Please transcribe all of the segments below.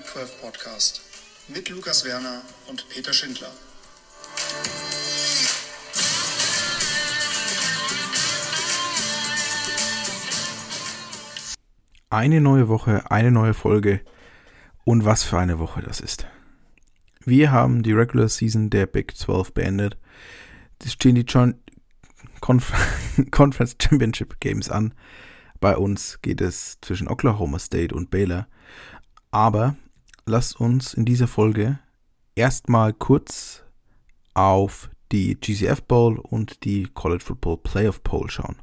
Big 12 Podcast mit Lukas Werner und Peter Schindler. Eine neue Woche, eine neue Folge und was für eine Woche das ist. Wir haben die Regular Season der Big 12 beendet. Es stehen die John Conf Conference Championship Games an. Bei uns geht es zwischen Oklahoma State und Baylor. Aber lasst uns in dieser Folge erstmal kurz auf die GCF Bowl und die College Football Playoff Poll schauen.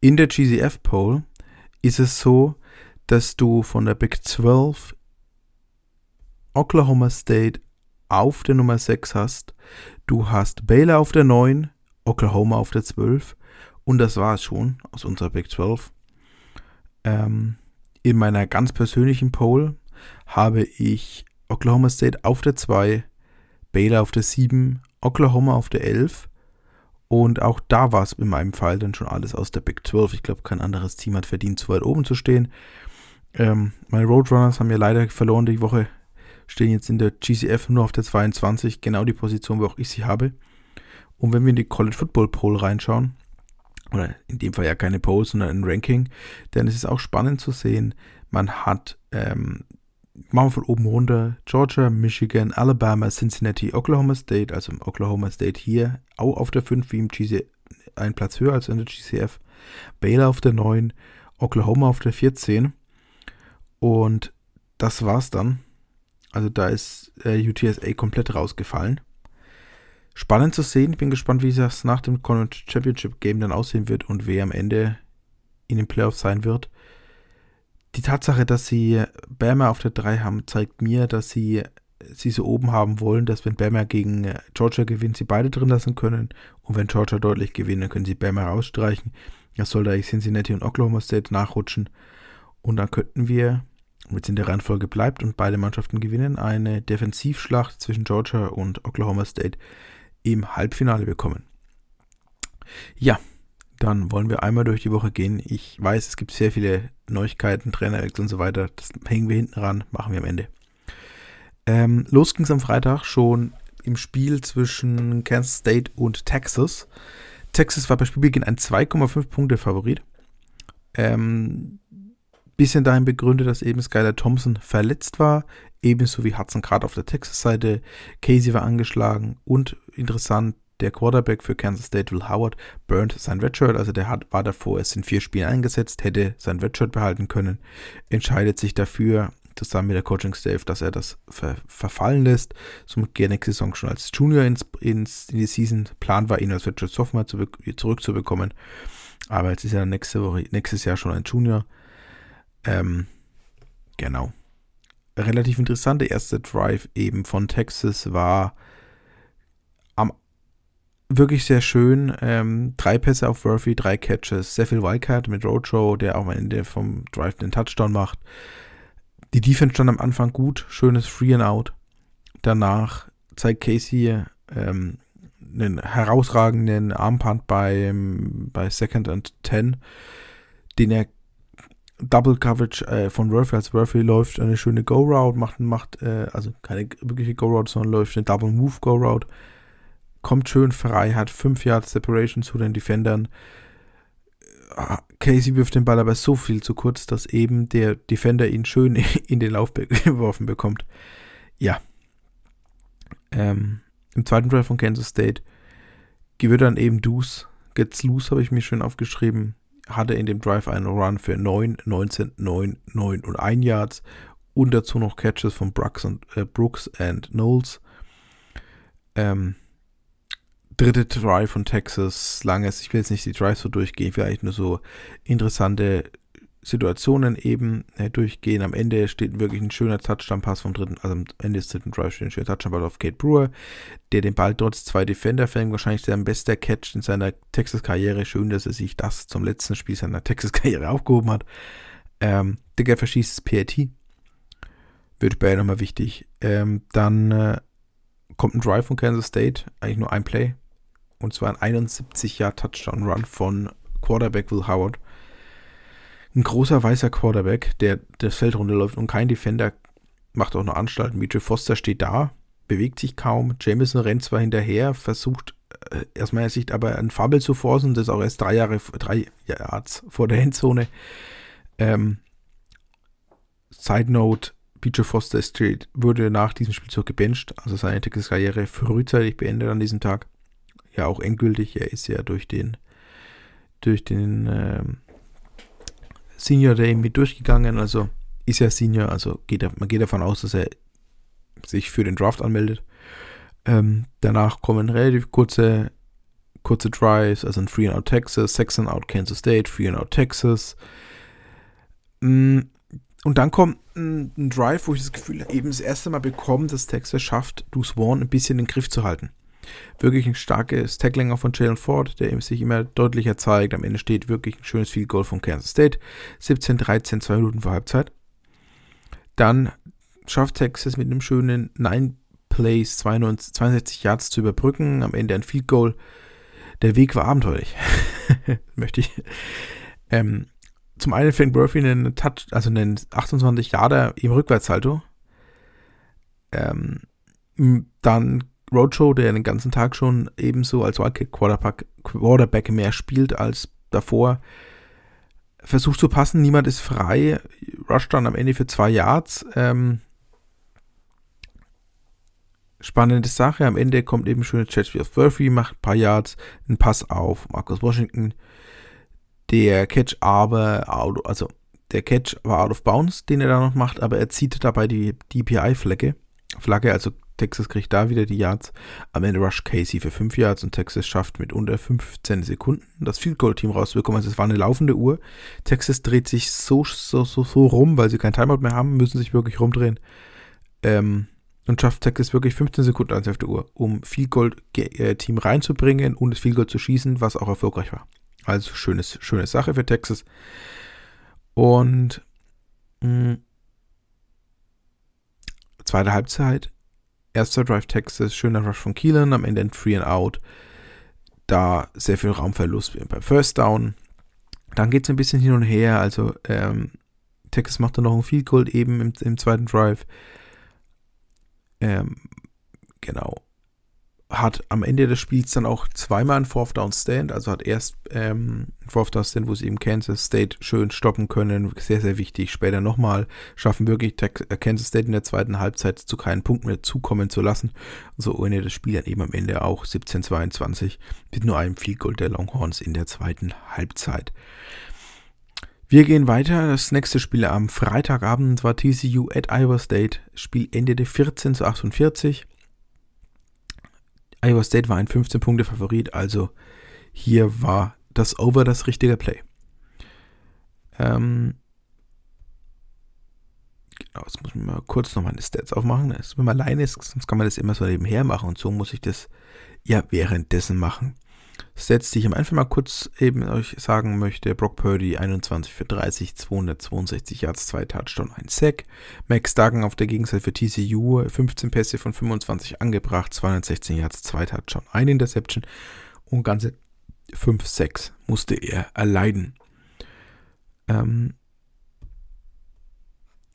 In der GCF Poll ist es so, dass du von der Big 12 Oklahoma State auf der Nummer 6 hast. Du hast Baylor auf der 9, Oklahoma auf der 12 und das war es schon aus unserer Big 12. Ähm, in meiner ganz persönlichen Poll habe ich Oklahoma State auf der 2, Baylor auf der 7, Oklahoma auf der 11 und auch da war es in meinem Fall dann schon alles aus der Big 12. Ich glaube, kein anderes Team hat verdient, so weit oben zu stehen. Ähm, meine Roadrunners haben ja leider verloren die Woche stehen jetzt in der GCF nur auf der 22, genau die Position, wo auch ich sie habe. Und wenn wir in die College Football Poll reinschauen, oder in dem Fall ja keine Poll, sondern ein Ranking, dann ist es auch spannend zu sehen, man hat, ähm, machen wir von oben runter, Georgia, Michigan, Alabama, Cincinnati, Oklahoma State, also Oklahoma State hier, auch auf der 5 wie im GCF, ein Platz höher als in der GCF, Baylor auf der 9, Oklahoma auf der 14 und das war's dann also da ist äh, UTSA komplett rausgefallen. Spannend zu sehen. Ich bin gespannt, wie das nach dem Championship Game dann aussehen wird und wer am Ende in den Playoffs sein wird. Die Tatsache, dass sie Bama auf der 3 haben, zeigt mir, dass sie sie so oben haben wollen, dass wenn Bama gegen äh, Georgia gewinnt, sie beide drin lassen können. Und wenn Georgia deutlich gewinnt, dann können sie Bama rausstreichen. Das soll da Cincinnati und Oklahoma State nachrutschen. Und dann könnten wir wenn es in der Reihenfolge bleibt und beide Mannschaften gewinnen, eine Defensivschlacht zwischen Georgia und Oklahoma State im Halbfinale bekommen. Ja, dann wollen wir einmal durch die Woche gehen. Ich weiß, es gibt sehr viele Neuigkeiten, Trainer und so weiter. Das hängen wir hinten ran, machen wir am Ende. Ähm, los ging es am Freitag schon im Spiel zwischen Kansas State und Texas. Texas war bei Spielbeginn ein 2,5 Punkte Favorit. Ähm, bisschen dahin begründet, dass eben Skylar Thompson verletzt war, ebenso wie Hudson gerade auf der Texas-Seite. Casey war angeschlagen und interessant, der Quarterback für Kansas State, Will Howard, burnt sein Redshirt, also der hat, war davor erst in vier Spielen eingesetzt, hätte sein Redshirt behalten können, entscheidet sich dafür, zusammen mit der Coaching-Staff, dass er das ver verfallen lässt. Somit geht nächste Saison schon als Junior ins, ins, in die Season. Plan war, ihn als Redshirt Sophomore zu zurückzubekommen. Aber jetzt ist er nächste Woche, nächstes Jahr schon ein Junior. Ähm, genau. Relativ interessante erste Drive eben von Texas war wirklich sehr schön. Ähm, drei Pässe auf Worthy, drei Catches, sehr viel Wildcard mit Roadshow, der auch am Ende vom Drive den Touchdown macht. Die Defense stand am Anfang gut, schönes Free and Out. Danach zeigt Casey ähm, einen herausragenden Armpunt beim, bei Second and Ten, den er Double Coverage äh, von Worthy, als Worthy läuft eine schöne Go-Route, macht, macht äh, also keine wirkliche Go-Route, sondern läuft eine Double Move Go-Route, kommt schön frei, hat 5 Yards Separation zu den Defendern. Äh, Casey wirft den Ball aber so viel zu kurz, dass eben der Defender ihn schön in den Lauf geworfen bekommt. Ja. Ähm, Im zweiten Drive von Kansas State gewinnt dann eben Deuce. Gets loose habe ich mir schön aufgeschrieben hatte in dem Drive einen Run für 9, 19, 9, 9 und 1 Yards und dazu noch Catches von Brooks und, äh, Brooks and Knowles. Ähm, dritte Drive von Texas, langes, ich will jetzt nicht die Drives so durchgehen, vielleicht nur so interessante Situationen eben äh, durchgehen. Am Ende steht wirklich ein schöner Touchdown-Pass vom dritten, also am Ende des dritten Drive steht ein schöner Touchdown-Pass auf Kate Brewer, der den Ball trotz zwei Defender fängt. Wahrscheinlich sein bester Catch in seiner Texas-Karriere. Schön, dass er sich das zum letzten Spiel seiner Texas-Karriere aufgehoben hat. Ähm, Digger verschießt das PAT. Wird bei nochmal wichtig. Ähm, dann äh, kommt ein Drive von Kansas State, eigentlich nur ein Play. Und zwar ein 71 Jahr Touchdown-Run von Quarterback Will Howard ein großer weißer Quarterback, der das Feld runterläuft und kein Defender macht auch noch Anstalten. Mitchell Foster steht da, bewegt sich kaum. Jameson rennt zwar hinterher, versucht äh, aus meiner Sicht aber ein Fumble zu forcen, das auch erst drei Jahre, drei Yards vor der Endzone. Ähm, Side Note, Beecher Foster Street wurde nach diesem Spielzug gebencht, also seine Texas-Karriere frühzeitig beendet an diesem Tag. Ja, auch endgültig. Er ist ja durch den, durch den ähm, Senior Day mit durchgegangen, also ist ja Senior, also geht, man geht davon aus, dass er sich für den Draft anmeldet. Ähm, danach kommen relativ kurze, kurze Drives, also ein Free and Out Texas, Six and Out Kansas State, Free and Out Texas. Mm, und dann kommt ein, Drive, wo ich das Gefühl eben das erste Mal bekomme, dass Texas schafft, Bruce Vaughn ein bisschen in den Griff zu halten. Wirklich ein starkes Tackling auch von Jalen Ford, der sich immer deutlicher zeigt. Am Ende steht wirklich ein schönes Field Goal von Kansas State. 17-13, zwei Minuten vor Halbzeit. Dann schafft Texas mit einem schönen 9 Plays 92, 62 Yards zu überbrücken. Am Ende ein Field Goal. Der Weg war abenteuerlich. Möchte ich. Ähm, zum einen fängt Murphy einen Touch, also einen 28 Yarder im Rückwärtssalto. Ähm, dann Roadshow, der den ganzen Tag schon ebenso als Wildcat Quarterback, Quarterback mehr spielt als davor. Versucht zu passen, niemand ist frei. Rush dann am Ende für zwei Yards. Ähm, spannende Sache. Am Ende kommt eben schöne auf Murphy, macht ein paar Yards, einen Pass auf Marcus Washington. Der Catch aber, also der Catch war out of bounds, den er da noch macht, aber er zieht dabei die DPI-Flagge. Flagge, also Texas kriegt da wieder die Yards. Am Ende Rush Casey für 5 Yards und Texas schafft mit unter 15 Sekunden das Field Goal Team rauszubekommen. Also es war eine laufende Uhr. Texas dreht sich so, so, so, so rum, weil sie kein Timeout mehr haben, müssen sich wirklich rumdrehen. Ähm, und schafft Texas wirklich 15 Sekunden auf der Uhr, um Field Goal äh, Team reinzubringen und das Field Goal zu schießen, was auch erfolgreich war. Also schönes, schöne Sache für Texas. Und mh, mm, zweite Halbzeit, erster Drive Texas, schöner Rush von Keelan, am Ende ein Free and Out. Da sehr viel Raumverlust beim First Down. Dann geht es ein bisschen hin und her. Also ähm, Texas macht dann noch ein Field Goal eben im, im zweiten Drive. Ähm, genau hat am Ende des Spiels dann auch zweimal einen Fourth Down Stand, also hat erst ähm, Fourth Down Stand, wo sie eben Kansas State schön stoppen können, sehr, sehr wichtig. Später nochmal schaffen wirklich äh, Kansas State in der zweiten Halbzeit zu keinen Punkten mehr zukommen zu lassen. So ohne das Spiel dann eben am Ende auch 17-22 mit nur einem Field Goal der Longhorns in der zweiten Halbzeit. Wir gehen weiter. Das nächste Spiel am Freitagabend war TCU at Iowa State. Spiel endete 14 zu 48. Iowa State war ein 15-Punkte-Favorit, also hier war das Over das richtige Play. Ähm, genau, jetzt muss ich mal kurz noch meine Stats aufmachen. wenn man alleine ist, sonst kann man das immer so nebenher machen und so muss ich das ja währenddessen machen. Stats, die ich am Anfang mal kurz eben euch sagen möchte. Brock Purdy 21 für 30, 262 Yards, 2 Touchdown, 1 Sack. Max Duggan auf der Gegenseite für TCU 15 Pässe von 25 angebracht, 216 Yards, 2 Touchdown, 1 Interception und ganze 5 Sacks musste er erleiden. Ähm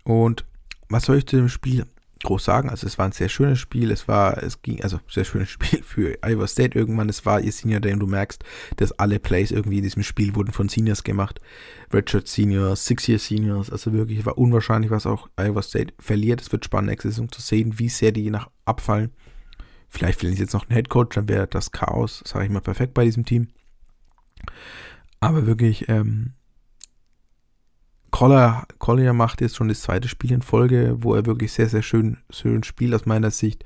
und was soll ich zu dem Spiel groß sagen. Also es war ein sehr schönes Spiel. Es war, es ging, also sehr schönes Spiel für Iowa State irgendwann. Es war ihr Senior Day und du merkst, dass alle Plays irgendwie in diesem Spiel wurden von Seniors gemacht. Redshirt Seniors, Six-Year Seniors. Also wirklich war unwahrscheinlich, was auch Iowa State verliert. Es wird spannend, nächste Saison zu sehen, wie sehr die nach abfallen. Vielleicht fehlen sie jetzt noch einen Head Coach, dann wäre das Chaos, sage ich mal, perfekt bei diesem Team. Aber wirklich, ähm, Collier, Collier macht jetzt schon das zweite Spiel in Folge, wo er wirklich sehr, sehr schön, schön spielt aus meiner Sicht.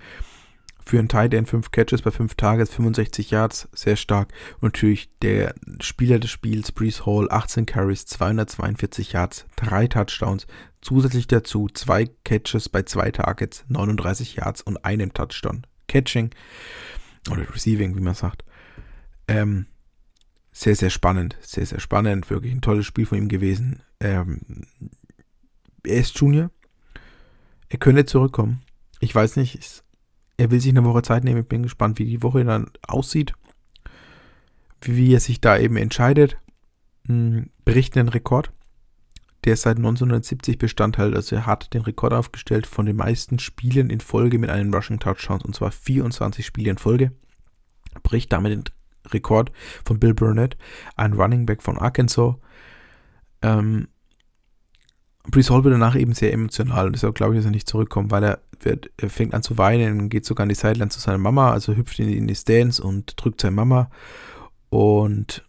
Für einen Tight End 5 Catches bei 5 Tages, 65 Yards, sehr stark. Und natürlich der Spieler des Spiels, Brees Hall, 18 Carries, 242 Yards, 3 Touchdowns. Zusätzlich dazu 2 Catches bei 2 Targets, 39 Yards und einem Touchdown. Catching oder Receiving, wie man sagt. Ähm, sehr, sehr spannend, sehr, sehr spannend. Wirklich ein tolles Spiel von ihm gewesen. Ähm, er ist Junior. Er könnte zurückkommen. Ich weiß nicht, er will sich eine Woche Zeit nehmen. Ich bin gespannt, wie die Woche dann aussieht. Wie, er sich da eben entscheidet. Hm, berichten den Rekord. der seit 1970 Bestand hält. Also er hat den Rekord aufgestellt von den meisten Spielen in Folge mit einem Rushing Touchdown und zwar 24 Spiele in Folge. Bricht damit den Rekord von Bill Burnett, ein Running Back von Arkansas. Ähm, Brees Hall wird danach eben sehr emotional und deshalb glaube ich, dass er nicht zurückkommt, weil er, wird, er fängt an zu weinen, geht sogar an die Sideline zu seiner Mama, also hüpft in, in die Stands und drückt seine Mama und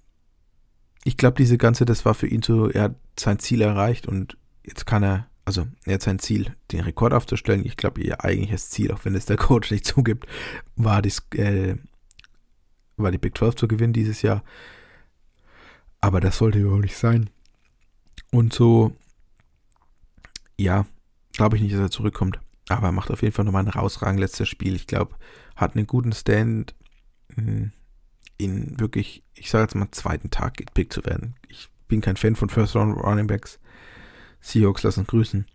ich glaube, diese ganze, das war für ihn so, er hat sein Ziel erreicht und jetzt kann er, also er hat sein Ziel, den Rekord aufzustellen. Ich glaube, ihr eigentliches Ziel, auch wenn es der Coach nicht zugibt, war, dies, äh, war die Big 12 zu gewinnen dieses Jahr. Aber das sollte überhaupt nicht sein. Und so, ja, glaube ich nicht, dass er zurückkommt. Aber er macht auf jeden Fall nochmal ein herausragend letztes Spiel. Ich glaube, hat einen guten Stand. Hm, in wirklich, ich sage jetzt mal, zweiten Tag gepickt zu werden. Ich bin kein Fan von First Round Running Backs. Seahawks lassen grüßen.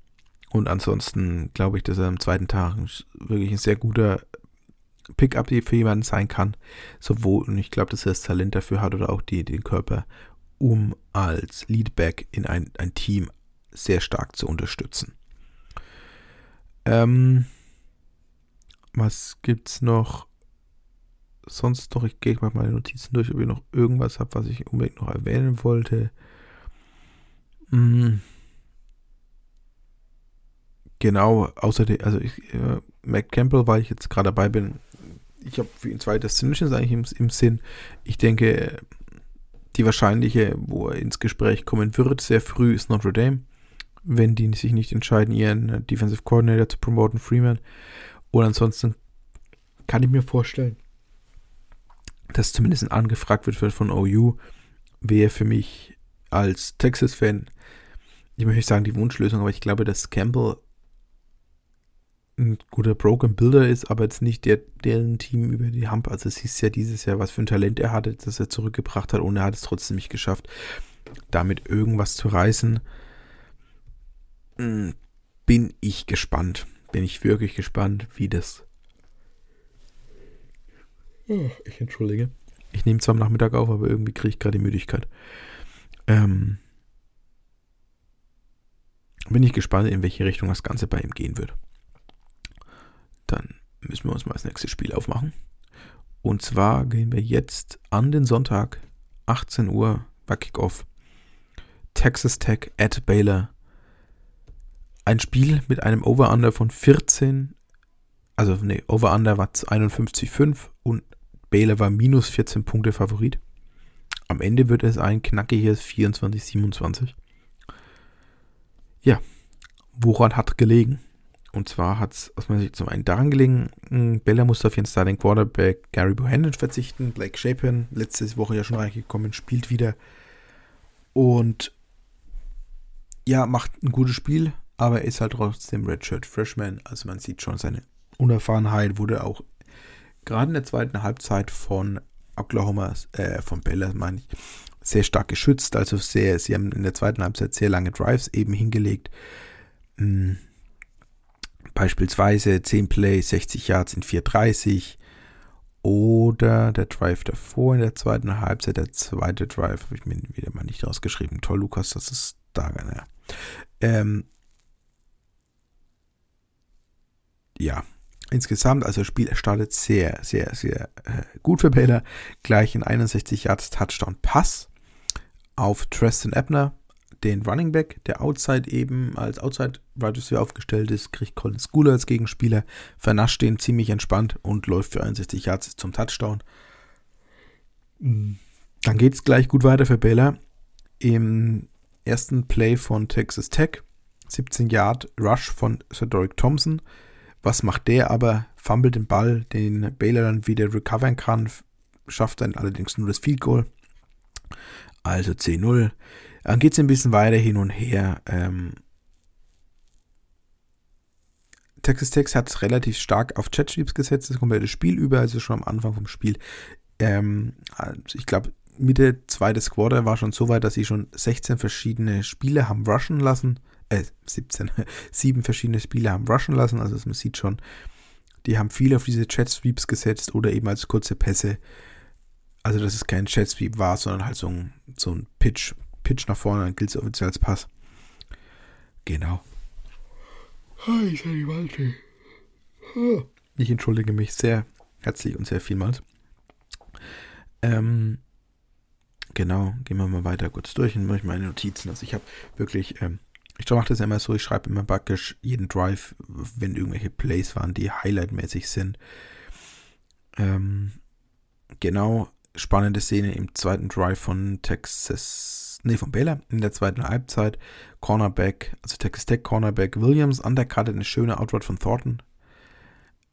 Und ansonsten glaube ich, dass er am zweiten Tag wirklich ein sehr guter Pickup für jemanden sein kann. Sowohl, und ich glaube, dass er das Talent dafür hat oder auch die, den Körper, um als Leadback in ein, ein Team sehr stark zu unterstützen. Ähm, was gibt's noch? sonst noch, ich gehe mal meine Notizen durch, ob ich noch irgendwas habe, was ich unbedingt noch erwähnen wollte. Mhm. Genau, außerdem, also ich, äh, Mac Campbell, weil ich jetzt gerade dabei bin, ich habe für ihn zwei Destinations eigentlich im, im Sinn. Ich denke, die wahrscheinliche, wo er ins Gespräch kommen wird, sehr früh ist Notre Dame, wenn die sich nicht entscheiden, ihren Defensive Coordinator zu promoten, Freeman. Und ansonsten kann ich mir vorstellen, dass zumindest angefragt wird von OU, wäre für mich als Texas-Fan, ich möchte nicht sagen die Wunschlösung, aber ich glaube, dass Campbell ein guter Broken Builder ist, aber jetzt nicht der, deren Team über die Hump. Also es hieß ja dieses Jahr, was für ein Talent er hatte, das er zurückgebracht hat und er hat es trotzdem nicht geschafft, damit irgendwas zu reißen. Hm, bin ich gespannt. Bin ich wirklich gespannt, wie das ich entschuldige. Ich nehme zwar am Nachmittag auf, aber irgendwie kriege ich gerade die Müdigkeit. Ähm, bin ich gespannt, in welche Richtung das Ganze bei ihm gehen wird. Dann müssen wir uns mal das nächste Spiel aufmachen. Und zwar gehen wir jetzt an den Sonntag, 18 Uhr, bei Kickoff. Texas Tech at Baylor. Ein Spiel mit einem Over-Under von 14, also ne, Over-Under war 51,5 und Baylor war minus 14 Punkte Favorit. Am Ende wird es ein knackiges 24-27. Ja, woran hat gelegen? Und zwar hat es aus meiner Sicht zum einen daran gelegen, hm, Bella musste auf ihren Starting Quarterback Gary Bohannon verzichten. Blake Shapen, letzte Woche ja schon reingekommen, spielt wieder. Und ja, macht ein gutes Spiel, aber er ist halt trotzdem Redshirt Freshman. Also man sieht schon seine Unerfahrenheit, wurde auch gerade in der zweiten Halbzeit von Oklahoma, äh, von Baylor meine ich, sehr stark geschützt. Also sehr, sie haben in der zweiten Halbzeit sehr lange Drives eben hingelegt. Hm. Beispielsweise 10 Play, 60 Yards in 4,30. Oder der Drive davor in der zweiten Halbzeit, der zweite Drive, habe ich mir wieder mal nicht rausgeschrieben. Toll, Lukas, das ist da, naja. Ähm, ja, Insgesamt, also das Spiel startet sehr, sehr, sehr äh, gut für Baylor. Gleich in 61 Yards Touchdown Pass auf Tristan Ebner, den Running Back, der Outside eben als Outside Wide Receiver aufgestellt ist, kriegt Colin Schooler als Gegenspieler, vernascht den ziemlich entspannt und läuft für 61 Yards zum Touchdown. Dann geht es gleich gut weiter für Baylor. Im ersten Play von Texas Tech, 17 Yard Rush von Cedric Thompson, was macht der aber? Fummelt den Ball, den Baylor dann wieder recovern kann, schafft dann allerdings nur das Field Goal. Also 10-0. Dann geht es ein bisschen weiter hin und her. Ähm, Texas Tech hat relativ stark auf Chat Sweeps gesetzt, das komplette Spiel über, also schon am Anfang vom Spiel. Ähm, also ich glaube, Mitte zweites Quarter war schon so weit, dass sie schon 16 verschiedene Spiele haben rushen lassen äh, 17, sieben verschiedene Spieler haben rushen lassen. Also man sieht schon, die haben viel auf diese Chat Sweeps gesetzt oder eben als kurze Pässe. Also dass es kein Chat Sweep war, sondern halt so ein, so ein Pitch, Pitch nach vorne, dann gilt es offiziell als Pass. Genau. Ich entschuldige mich sehr herzlich und sehr vielmals. Ähm, genau, gehen wir mal weiter kurz durch und mache ich meine Notizen. Also ich habe wirklich, ähm, ich mache das immer so, ich schreibe immer backisch jeden Drive, wenn irgendwelche Plays waren, die highlightmäßig sind. Ähm, genau, spannende Szene im zweiten Drive von Texas, nee, von Baylor in der zweiten Halbzeit. Cornerback, also Texas Tech Cornerback Williams, undercutted, eine schöne Outroad von Thornton.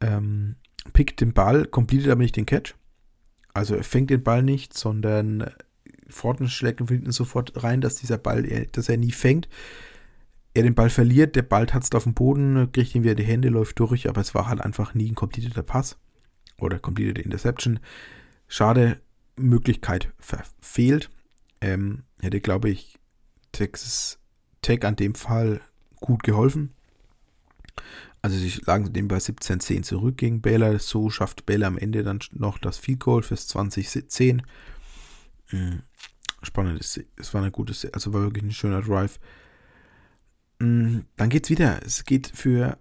Ähm, pickt den Ball, completet aber nicht den Catch. Also er fängt den Ball nicht, sondern Thornton schlägt ihn sofort rein, dass dieser Ball, dass er nie fängt. Er den Ball verliert, der Ball tatzt auf den Boden, kriegt ihn wieder die Hände, läuft durch, aber es war halt einfach nie ein completeter Pass oder completed Interception. Schade, Möglichkeit verfehlt. Ähm, hätte, glaube ich, Texas Tech an dem Fall gut geholfen. Also sie lagen dem bei 17-10 zurück gegen Baylor. So schafft Baylor am Ende dann noch das Field Goal fürs 2010. Mhm. Spannend. Es war eine gute, also war wirklich ein schöner Drive. Mhm. Dann geht's wieder. Es geht für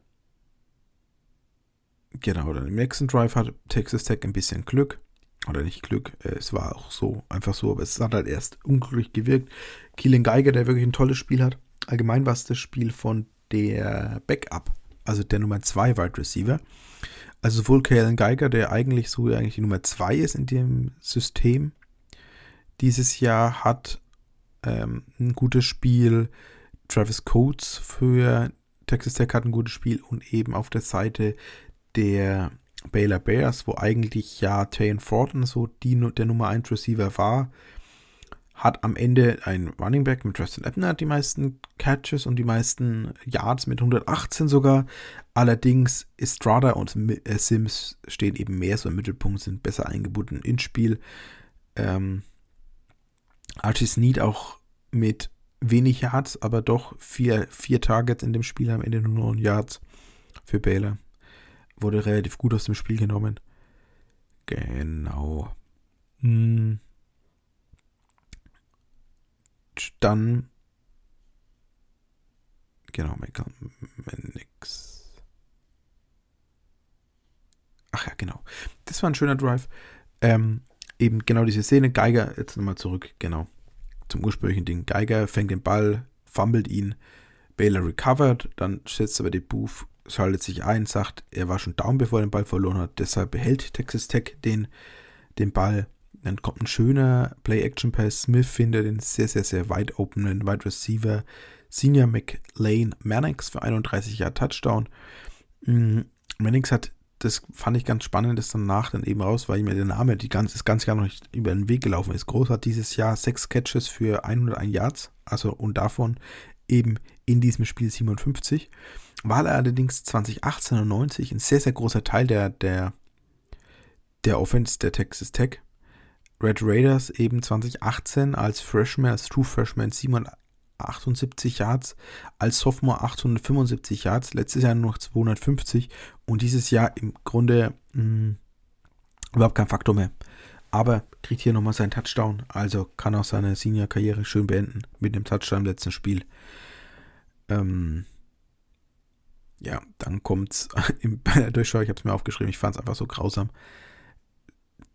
genau, dann im nächsten Drive hat Texas Tech ein bisschen Glück. Oder nicht Glück, äh, es war auch so, einfach so, aber es hat halt erst unglücklich gewirkt. Keelan Geiger, der wirklich ein tolles Spiel hat. Allgemein war es das Spiel von der Backup, also der Nummer 2 Wide Receiver. Also sowohl Keelan Geiger, der eigentlich so eigentlich die Nummer 2 ist in dem System, dieses Jahr hat ähm, ein gutes Spiel. Travis Coates für Texas Tech hat ein gutes Spiel und eben auf der Seite der Baylor Bears, wo eigentlich ja Tayen Thornton so die, der Nummer 1 Receiver war, hat am Ende ein Running Back mit Justin Ebner die meisten Catches und die meisten Yards mit 118 sogar. Allerdings Estrada und äh, Sims stehen eben mehr so im Mittelpunkt, sind besser eingebunden ins Spiel. Ähm, Archie Snead auch mit wenig Yards, aber doch vier, vier Targets in dem Spiel am Ende nur 9 Yards für Baylor wurde relativ gut aus dem Spiel genommen. Genau. Hm. Dann. Genau, nix. Ach ja, genau. Das war ein schöner Drive. Ähm, eben genau diese Szene. Geiger, jetzt nochmal zurück, genau. Zum ursprünglichen Ding. Geiger fängt den Ball, fummelt ihn. Baylor recovered, dann setzt aber die Booth schaltet sich ein, sagt, er war schon down, bevor er den Ball verloren hat. Deshalb behält Texas Tech den, den Ball. Dann kommt ein schöner Play-Action-Pass. Smith findet den sehr, sehr, sehr weit openen Wide Receiver Senior McLean Mannix für 31 Jahre Touchdown. Mm, Mannix hat, das fand ich ganz spannend, das danach dann eben raus, weil mir der Name die ganze, das ganze Jahr noch nicht über den Weg gelaufen ist. Groß hat dieses Jahr sechs Catches für 101 Yards, also und davon eben in diesem Spiel 57 war allerdings 2018 und 90 ein sehr, sehr großer Teil der, der, der Offense der Texas Tech. Red Raiders eben 2018 als Freshman, als True Freshman 778 Yards, als Sophomore 875 Yards, letztes Jahr nur noch 250 und dieses Jahr im Grunde mh, hm, überhaupt kein Faktor mehr. Aber kriegt hier nochmal seinen Touchdown, also kann auch seine Senior-Karriere schön beenden mit dem Touchdown im letzten Spiel. Ähm, ja, dann kommt's der Durchschau, ich habe es mir aufgeschrieben, ich fand es einfach so grausam.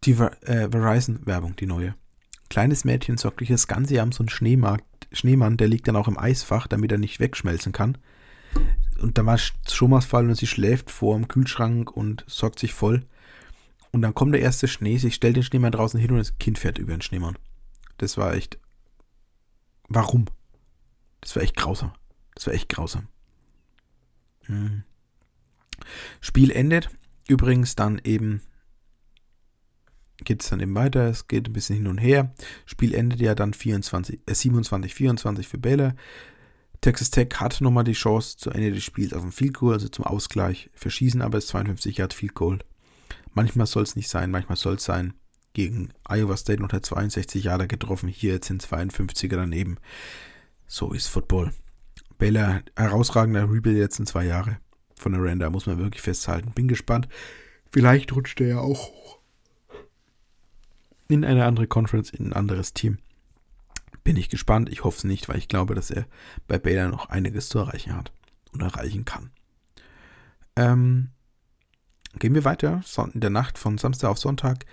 Die äh, Verizon-Werbung, die neue. Kleines Mädchen sorgt sich das ganze Jahr um so einen Schneemarkt, Schneemann, der liegt dann auch im Eisfach, damit er nicht wegschmelzen kann. Und da war Stromausfall und sie schläft vor dem Kühlschrank und sorgt sich voll. Und dann kommt der erste Schnee, sie stellt den Schneemann draußen hin und das Kind fährt über den Schneemann. Das war echt. Warum? Das war echt grausam. Das war echt grausam. Hm. Spiel endet. Übrigens dann eben geht es dann eben weiter. Es geht ein bisschen hin und her. Spiel endet ja dann 24, äh 27, 24 für Baylor. Texas Tech hat nochmal die Chance zu Ende des Spiels auf ein Field Goal, also zum Ausgleich. Verschießen aber es 52 Yard Field Goal. Manchmal soll es nicht sein, manchmal soll es sein. Gegen Iowa State noch der 62 Jahre getroffen. Hier jetzt sind 52er daneben. So ist Football. Baylor herausragender Rebuild jetzt in zwei Jahre von Render, muss man wirklich festhalten. Bin gespannt. Vielleicht rutscht er ja auch hoch. In eine andere Conference, in ein anderes Team. Bin ich gespannt. Ich hoffe es nicht, weil ich glaube, dass er bei Baylor noch einiges zu erreichen hat und erreichen kann. Ähm, gehen wir weiter. In der Nacht von Samstag auf Sonntag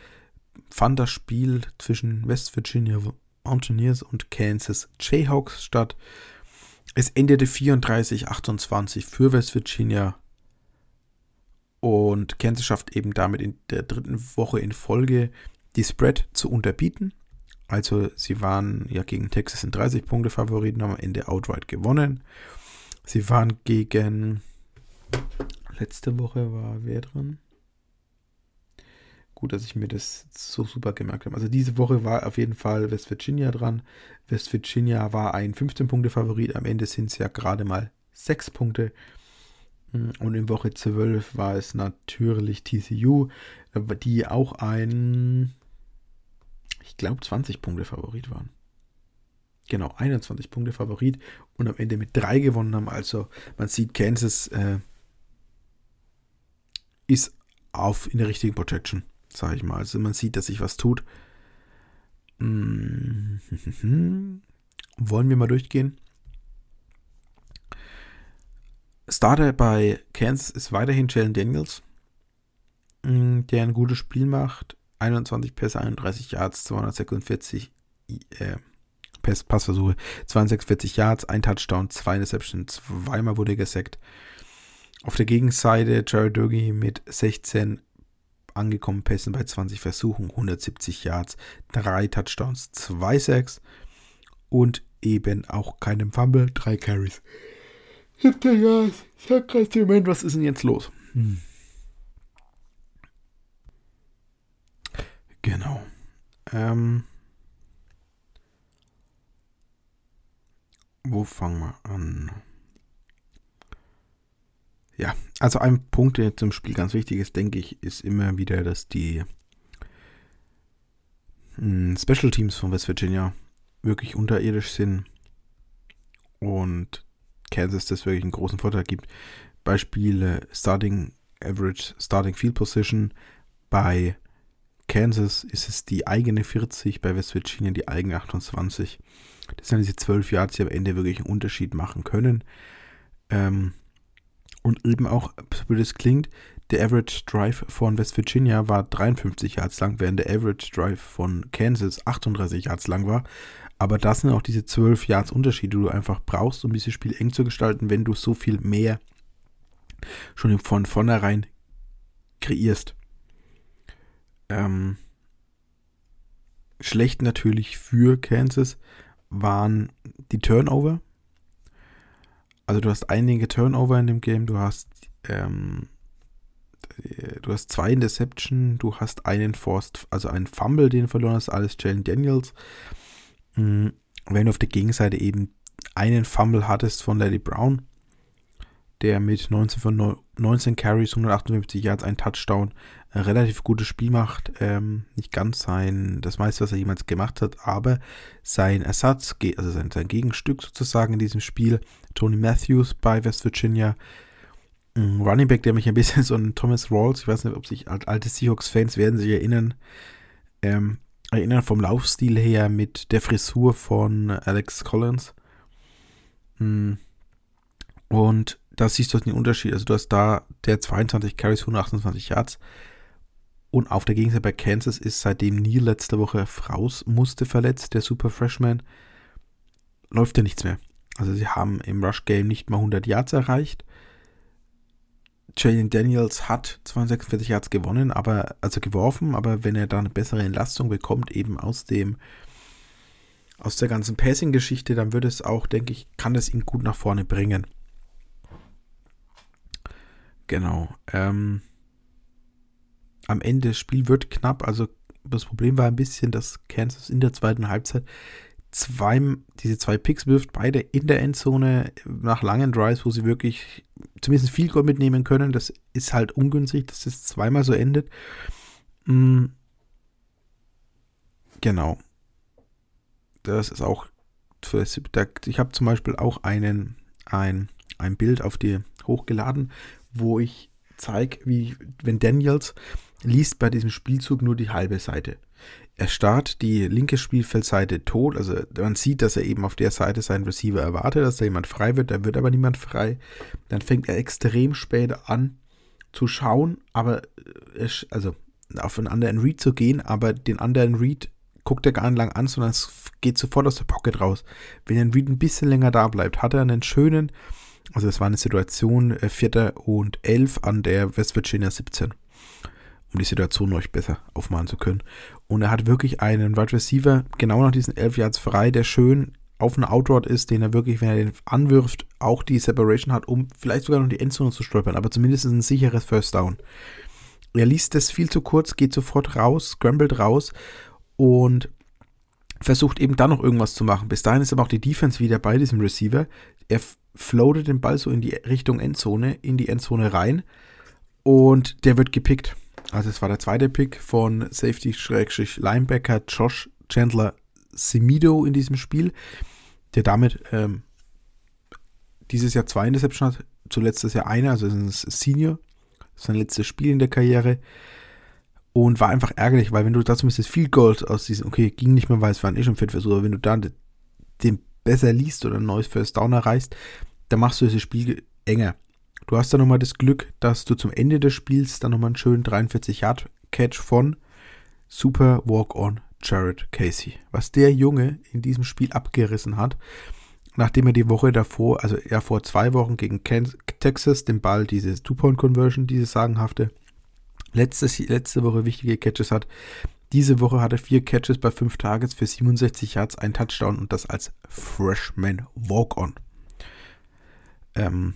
fand das Spiel zwischen West Virginia Mountaineers und Kansas Jayhawks statt. Es endete 34-28 für West Virginia. Und Kansas schafft eben damit in der dritten Woche in Folge die Spread zu unterbieten. Also sie waren ja gegen Texas in 30 Punkte Favoriten, haben am Ende outright gewonnen. Sie waren gegen letzte Woche war wer dran? Gut, dass ich mir das so super gemerkt habe. Also diese Woche war auf jeden Fall West Virginia dran. West Virginia war ein 15-Punkte-Favorit. Am Ende sind es ja gerade mal 6 Punkte. Und in Woche 12 war es natürlich TCU, die auch ein, ich glaube, 20 Punkte Favorit waren. Genau, 21 Punkte Favorit und am Ende mit 3 gewonnen haben. Also man sieht, Kansas äh, ist auf in der richtigen Projection sage ich mal. Also man sieht, dass sich was tut. Hm. Wollen wir mal durchgehen? Starter bei Kansas ist weiterhin Jalen Daniels, hm, der ein gutes Spiel macht. 21 Pässe, 31 Yards, 246 äh, Pass, Passversuche, 246 Yards, ein Touchdown, zwei Interceptions, zweimal wurde gesackt. Auf der Gegenseite Jared Duggy mit 16 angekommen Pässen bei 20 Versuchen, 170 Yards, 3 Touchdowns, 2 Sacks und eben auch keinem Fumble, 3 Carries. 17 Yards, Moment, was ist denn jetzt los? Hm. Genau. Ähm, wo fangen wir an? Ja, also ein Punkt, der zum Spiel ganz wichtig ist, denke ich, ist immer wieder, dass die hm, Special Teams von West Virginia wirklich unterirdisch sind und Kansas das wirklich einen großen Vorteil gibt. Beispiele Starting Average, Starting Field Position. Bei Kansas ist es die eigene 40, bei West Virginia die eigene 28. Das sind diese 12 Yards, die am Ende wirklich einen Unterschied machen können. Ähm, und eben auch, wie das klingt, der Average Drive von West Virginia war 53 Yards lang, während der Average Drive von Kansas 38 Yards lang war. Aber das sind auch diese 12 Yards Unterschiede, die du einfach brauchst, um dieses Spiel eng zu gestalten, wenn du so viel mehr schon von vornherein kreierst. Ähm, schlecht natürlich für Kansas waren die Turnover, also du hast einige Turnover in dem Game, du hast ähm, du hast zwei Interception, du hast einen Forced, also einen Fumble, den du verloren hast, alles Jalen Daniels. Mhm. Wenn du auf der Gegenseite eben einen Fumble hattest von Lady Brown, der mit 19 von 19 Carries, 158 Yards, ein Touchdown, ein relativ gutes Spiel macht. Ähm, nicht ganz sein, das meiste, was er jemals gemacht hat, aber sein Ersatz, also sein, sein Gegenstück sozusagen in diesem Spiel, Tony Matthews bei West Virginia, ein Running Back, der mich ein bisschen so an Thomas Rawls, ich weiß nicht, ob sich alte Seahawks-Fans werden sich erinnern, ähm, erinnern vom Laufstil her mit der Frisur von Alex Collins. Mm. Und da siehst du den Unterschied. Also du hast da der 22 Carries, 128 Yards. Und auf der Gegenseite bei Kansas ist seitdem Neil letzte Woche raus musste verletzt, der Super Freshman, läuft ja nichts mehr. Also sie haben im Rush Game nicht mal 100 Yards erreicht. Jalen Daniels hat 246 Yards gewonnen, aber also geworfen, aber wenn er da eine bessere Entlastung bekommt, eben aus dem aus der ganzen Passing-Geschichte, dann würde es auch, denke ich, kann es ihn gut nach vorne bringen. Genau. Ähm, am Ende das Spiel wird knapp. Also das Problem war ein bisschen, dass Kansas in der zweiten Halbzeit zwei, diese zwei Picks wirft, beide in der Endzone nach langen Drives, wo sie wirklich zumindest viel Gold mitnehmen können. Das ist halt ungünstig, dass es zweimal so endet. Mhm. Genau. Das ist auch ich habe zum Beispiel auch einen, ein, ein Bild auf die hochgeladen, wo ich zeige, wie wenn Daniels liest bei diesem Spielzug nur die halbe Seite. Er starrt die linke Spielfeldseite tot. Also man sieht, dass er eben auf der Seite seinen Receiver erwartet, dass da jemand frei wird. Da wird aber niemand frei. Dann fängt er extrem spät an zu schauen, aber er, also auf einen anderen Read zu gehen, aber den anderen Read guckt er gar nicht lang an, sondern es geht sofort aus der Pocket raus. Wenn ein Read ein bisschen länger da bleibt, hat er einen schönen, also es war eine Situation, äh, Vierter und Elf an der West Virginia 17 um die Situation euch besser aufmalen zu können. Und er hat wirklich einen Wide Receiver genau nach diesen 11 Yards frei, der schön auf einen Outroad ist, den er wirklich, wenn er den anwirft, auch die Separation hat, um vielleicht sogar noch die Endzone zu stolpern, aber zumindest ein sicheres First Down. Er liest das viel zu kurz, geht sofort raus, scrambled raus und versucht eben dann noch irgendwas zu machen. Bis dahin ist aber auch die Defense wieder bei diesem Receiver. Er floatet den Ball so in die Richtung Endzone, in die Endzone rein und der wird gepickt. Also es war der zweite Pick von Safety-Linebacker Josh Chandler Semido in diesem Spiel, der damit ähm, dieses Jahr zwei Interception hat, zuletzt das Jahr eine, also ist ein Senior, sein letztes Spiel in der Karriere und war einfach ärgerlich, weil wenn du da zumindest viel Gold aus diesem, okay, ging nicht mehr, weil es war ein eh schon Fettversuch, aber wenn du dann den besser liest oder ein neues First Down erreichst, dann machst du das Spiel enger. Du hast dann nochmal das Glück, dass du zum Ende des Spiels dann nochmal einen schönen 43-Yard-Catch von Super Walk-On Jared Casey. Was der Junge in diesem Spiel abgerissen hat, nachdem er die Woche davor, also ja vor zwei Wochen gegen Texas den Ball, diese Two-Point-Conversion, diese sagenhafte, letztes, letzte Woche wichtige Catches hat. Diese Woche hat er vier Catches bei fünf Targets für 67 Yards, ein Touchdown und das als Freshman Walk-On. Ähm,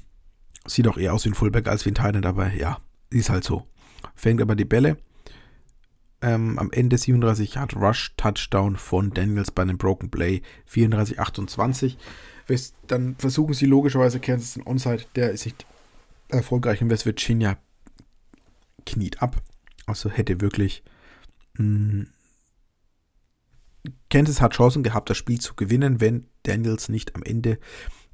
Sieht auch eher aus wie ein Fullback als wie ein Titan, aber ja, ist halt so. Fängt aber die Bälle. Ähm, am Ende 37 Yard Rush Touchdown von Daniels bei einem Broken Play 34-28. Dann versuchen sie logischerweise Kansas den Onside, der ist nicht erfolgreich in West Virginia kniet ab. Also hätte wirklich hm, Kansas hat Chancen gehabt, das Spiel zu gewinnen, wenn Daniels nicht am Ende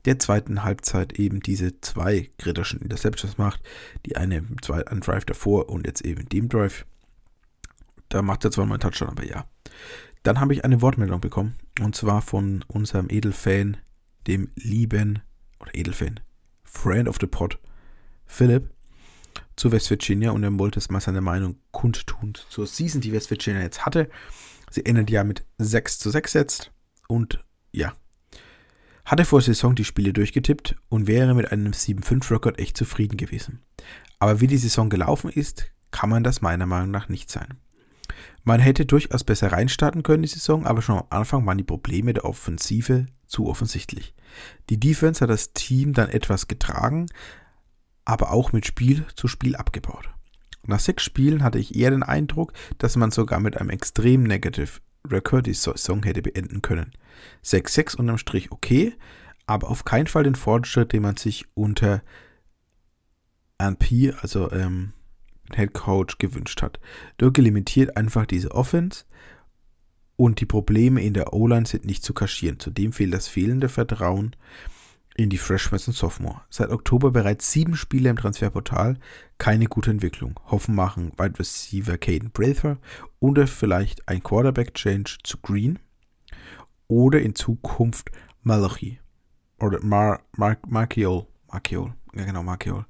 der zweiten Halbzeit eben diese zwei kritischen Interceptions macht. Die eine zwei, ein Drive davor und jetzt eben dem Drive. Da macht er zwar mal einen Touchdown, aber ja. Dann habe ich eine Wortmeldung bekommen. Und zwar von unserem Edelfan, dem lieben, oder Edelfan, Friend of the Pod, Philipp, zu West Virginia. Und er wollte es mal seine Meinung kundtun zur Season, die West Virginia jetzt hatte. Sie endet ja mit 6 zu 6 jetzt. Und ja, hatte vor Saison die Spiele durchgetippt und wäre mit einem 7-5-Rekord echt zufrieden gewesen. Aber wie die Saison gelaufen ist, kann man das meiner Meinung nach nicht sein. Man hätte durchaus besser reinstarten können die Saison, aber schon am Anfang waren die Probleme der Offensive zu offensichtlich. Die Defense hat das Team dann etwas getragen, aber auch mit Spiel zu Spiel abgebaut. Nach sechs Spielen hatte ich eher den Eindruck, dass man sogar mit einem extrem Negative Record die Saison hätte beenden können. 6-6 unterm Strich okay, aber auf keinen Fall den Fortschritt, den man sich unter NP, also ähm, Head Coach, gewünscht hat. Dirk limitiert einfach diese Offense und die Probleme in der O-Line sind nicht zu kaschieren. Zudem fehlt das fehlende Vertrauen in die Freshmen und Sophomore. Seit Oktober bereits sieben Spiele im Transferportal, keine gute Entwicklung. Hoffen machen Wide Receiver Caden Prather oder vielleicht ein Quarterback-Change zu Green oder in Zukunft Malachi oder Mar Mar Markiol. Markiol, ja genau, Markiol.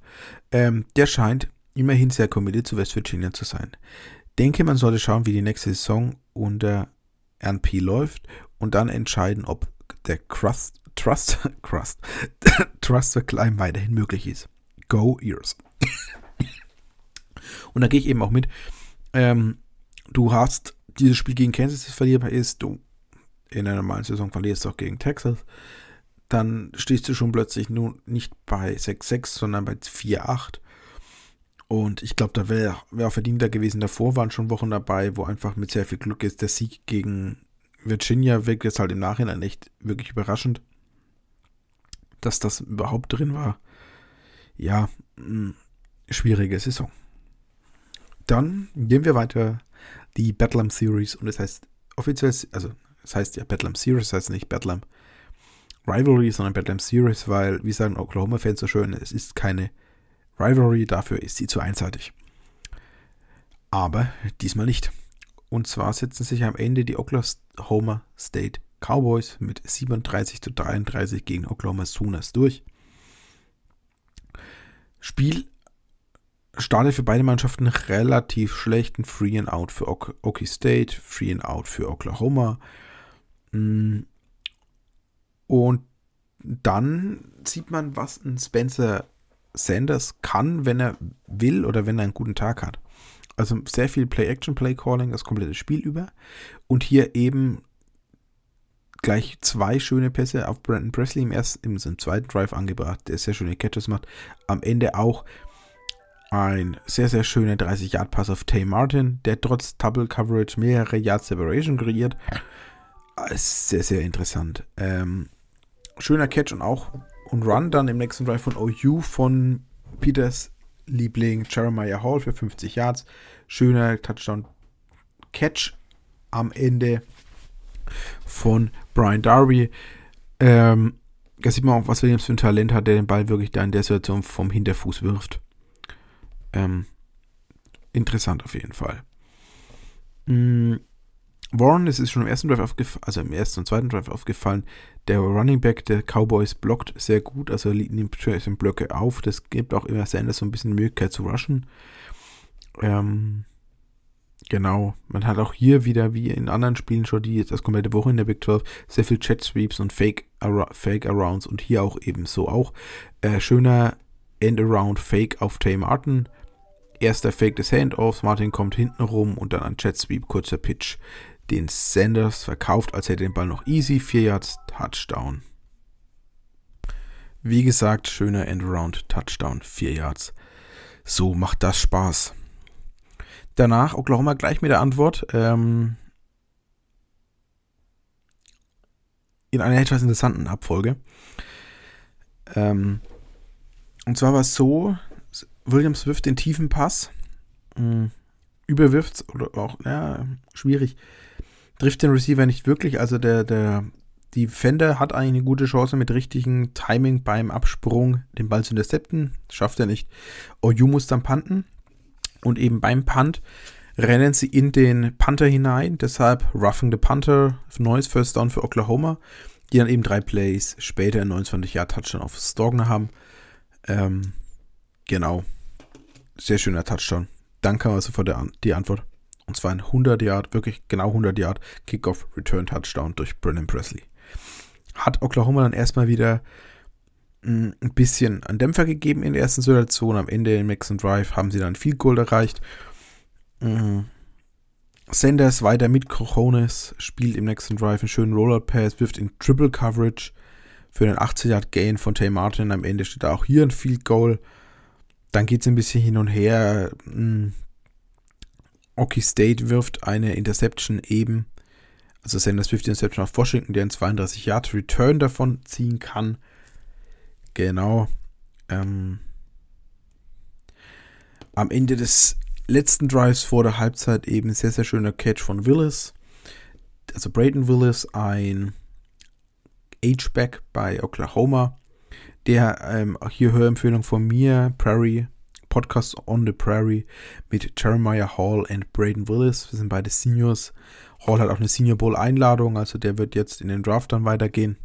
Ähm, der scheint immerhin sehr committed zu West Virginia zu sein. Denke, man sollte schauen, wie die nächste Saison unter RNP läuft und dann entscheiden, ob der Crust Trust, Crust, Trust the Climb weiterhin möglich ist. Go Ears. Und da gehe ich eben auch mit. Ähm, du hast dieses Spiel gegen Kansas, das verlierbar ist, du in einer normalen Saison verlierst auch gegen Texas, dann stehst du schon plötzlich nun nicht bei 6-6, sondern bei 4-8. Und ich glaube, da wäre wär auch verdienter gewesen. Davor waren schon Wochen dabei, wo einfach mit sehr viel Glück ist. Der Sieg gegen Virginia wirkt jetzt halt im Nachhinein echt wirklich überraschend dass das überhaupt drin war. Ja, hm, schwierige Saison. Dann gehen wir weiter. Die Bedlam Series und das heißt offiziell, also das heißt ja Bedlam Series, das heißt nicht Bedlam Rivalry, sondern Bedlam Series, weil, wie sagen Oklahoma-Fans so schön, es ist keine Rivalry, dafür ist sie zu einseitig. Aber diesmal nicht. Und zwar setzen sich am Ende die Oklahoma State Cowboys mit 37 zu 33 gegen Oklahoma Sooners durch. Spiel startet für beide Mannschaften relativ schlecht. Ein Free and Out für Okie State, Free and Out für Oklahoma. Mm. Und dann sieht man, was ein Spencer Sanders kann, wenn er will oder wenn er einen guten Tag hat. Also sehr viel Play-Action, Play-Calling das komplette Spiel über. Und hier eben gleich zwei schöne Pässe auf Brandon Presley im ersten, im, im zweiten Drive angebracht, der sehr schöne Catches macht. Am Ende auch ein sehr, sehr schöner 30-Yard-Pass auf Tay Martin, der trotz Double Coverage mehrere Yard Separation kreiert. Ist sehr, sehr interessant. Ähm, schöner Catch und auch und Run dann im nächsten Drive von OU von Peters Liebling Jeremiah Hall für 50 Yards. Schöner Touchdown-Catch am Ende von Brian Darby. Ähm, da sieht man auch, was Williams für ein Talent hat, der den Ball wirklich da in der Situation vom Hinterfuß wirft. Ähm, interessant auf jeden Fall. Mhm. Warren, es ist schon im ersten Drive aufgefallen, also im ersten und zweiten Drive aufgefallen, der Running Back der Cowboys blockt sehr gut, also nimmt Blöcke auf. Das gibt auch immer Sanders so ein bisschen Möglichkeit zu rushen. Ähm, genau, man hat auch hier wieder, wie in anderen Spielen schon, die jetzt das komplette Woche in der Big 12, sehr viel Chat Sweeps und Fake, Fake und hier auch ebenso auch. Äh, schöner End Around Fake auf Tay Martin Erster Fake des Handoffs, Martin kommt hinten rum und dann ein Jet Sweep, kurzer Pitch. Den Sanders verkauft, als hätte den Ball noch easy, 4 Yards, Touchdown. Wie gesagt, schöner Endaround, Touchdown, 4 Yards. So macht das Spaß. Danach Oklahoma gleich mit der Antwort. Ähm, in einer etwas interessanten Abfolge. Ähm, und zwar war es so, Williams wirft den tiefen Pass, mh, überwirft oder auch, ja, schwierig. Trifft den Receiver nicht wirklich, also der, der, die Fender hat eigentlich eine gute Chance mit richtigem Timing beim Absprung den Ball zu intercepten. Schafft er nicht. Oyu muss dann panten. Und eben beim Punt rennen sie in den Panther hinein. Deshalb roughing the Panther. Neues First Down für Oklahoma. Die dann eben drei Plays später in 29 Jahr Touchdown auf Stogner haben. Ähm, Genau. Sehr schöner Touchdown. Dann kam also vor die Antwort. Und zwar ein 100 Yard, wirklich genau 100 Yard Kickoff Return Touchdown durch Brennan Presley. Hat Oklahoma dann erstmal wieder ein bisschen einen Dämpfer gegeben in der ersten Situation. Am Ende im Max Drive haben sie dann viel Gold erreicht. Mm. Sanders weiter mit Cojones, spielt im nächsten Drive einen schönen Rollout Pass, wirft in Triple Coverage für einen 80 Yard Gain von Tay Martin. Am Ende steht da auch hier ein Field Goal. Dann geht es ein bisschen hin und her. Hm. Okie State wirft eine Interception eben. Also Sanders wirft die Interception auf Washington, der einen 32 Yard Return davon ziehen kann. Genau. Ähm, am Ende des letzten Drives vor der Halbzeit eben sehr, sehr schöner Catch von Willis. Also Brayton Willis, ein H-Back bei Oklahoma. Der ähm, hier Hörempfehlung von mir, Prairie, Podcast on the Prairie mit Jeremiah Hall und Braden Willis. Wir sind beide Seniors. Hall hat auch eine Senior Bowl Einladung, also der wird jetzt in den Draft dann weitergehen.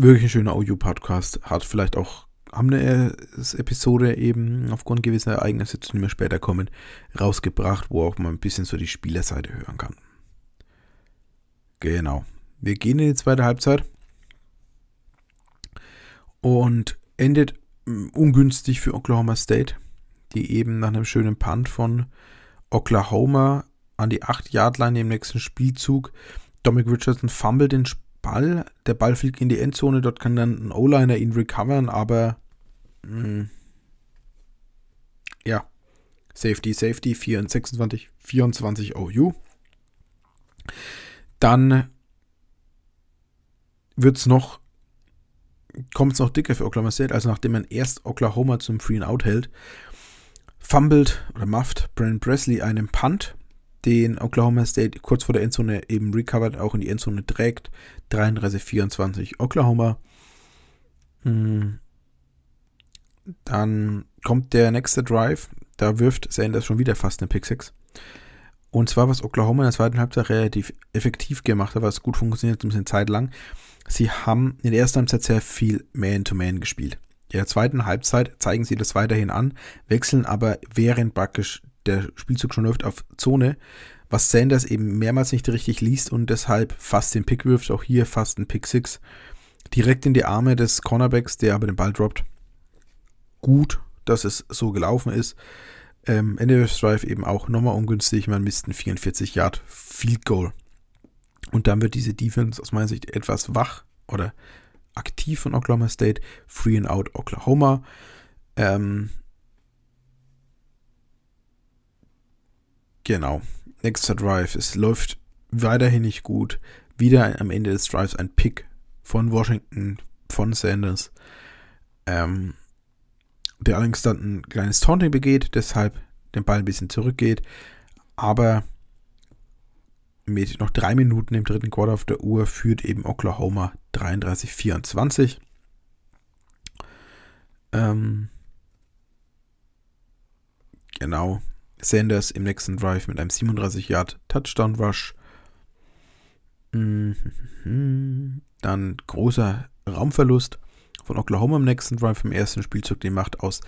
Wirklich ein schöner OU-Podcast. Hat vielleicht auch, haben eine Episode eben aufgrund gewisser Ereignisse, zu denen wir später kommen, rausgebracht, wo auch mal ein bisschen so die Spielerseite hören kann. Genau. Wir gehen in die zweite Halbzeit und endet mm, ungünstig für Oklahoma State, die eben nach einem schönen Punt von Oklahoma an die 8-Yard-Line im nächsten Spielzug. Dominic Richardson fummelt den Ball, der Ball fliegt in die Endzone, dort kann dann ein O-Liner ihn recovern, aber mh, mm, ja, Safety, Safety, 26, 24 OU. Dann wird es noch kommt es noch dicker für Oklahoma State, also nachdem man erst Oklahoma zum Free and Out hält, fummelt oder mufft Brandon Presley einen Punt, den Oklahoma State kurz vor der Endzone eben recovered, auch in die Endzone trägt. 33-24 Oklahoma. Hm. Dann kommt der nächste Drive. Da wirft Sanders schon wieder fast eine Pick 6. Und zwar, was Oklahoma in der zweiten Halbzeit relativ effektiv gemacht hat, was gut funktioniert, ein bisschen Zeit lang. Sie haben in der ersten Halbzeit sehr viel Man-to-Man -Man gespielt. In der zweiten Halbzeit zeigen sie das weiterhin an, wechseln aber während praktisch der Spielzug schon läuft auf Zone, was Sanders eben mehrmals nicht richtig liest und deshalb fast den Pick wirft, auch hier fast ein Pick 6, direkt in die Arme des Cornerbacks, der aber den Ball droppt. Gut, dass es so gelaufen ist. Ähm, Ende des Drive eben auch nochmal ungünstig, man misst ein 44 Yard Field Goal. Und dann wird diese Defense aus meiner Sicht etwas wach oder aktiv von Oklahoma State. Free and out Oklahoma. Ähm, genau. Nächster Drive. Es läuft weiterhin nicht gut. Wieder am Ende des Drives ein Pick von Washington, von Sanders. Ähm, der allerdings dann ein kleines Taunting begeht, deshalb den Ball ein bisschen zurückgeht. Aber mit noch drei Minuten im dritten Quarter auf der Uhr führt eben Oklahoma 33-24. Ähm, genau. Sanders im nächsten Drive mit einem 37 Yard Touchdown Rush. Mhm. Dann großer Raumverlust von Oklahoma im nächsten Drive im ersten Spielzug. Den macht aus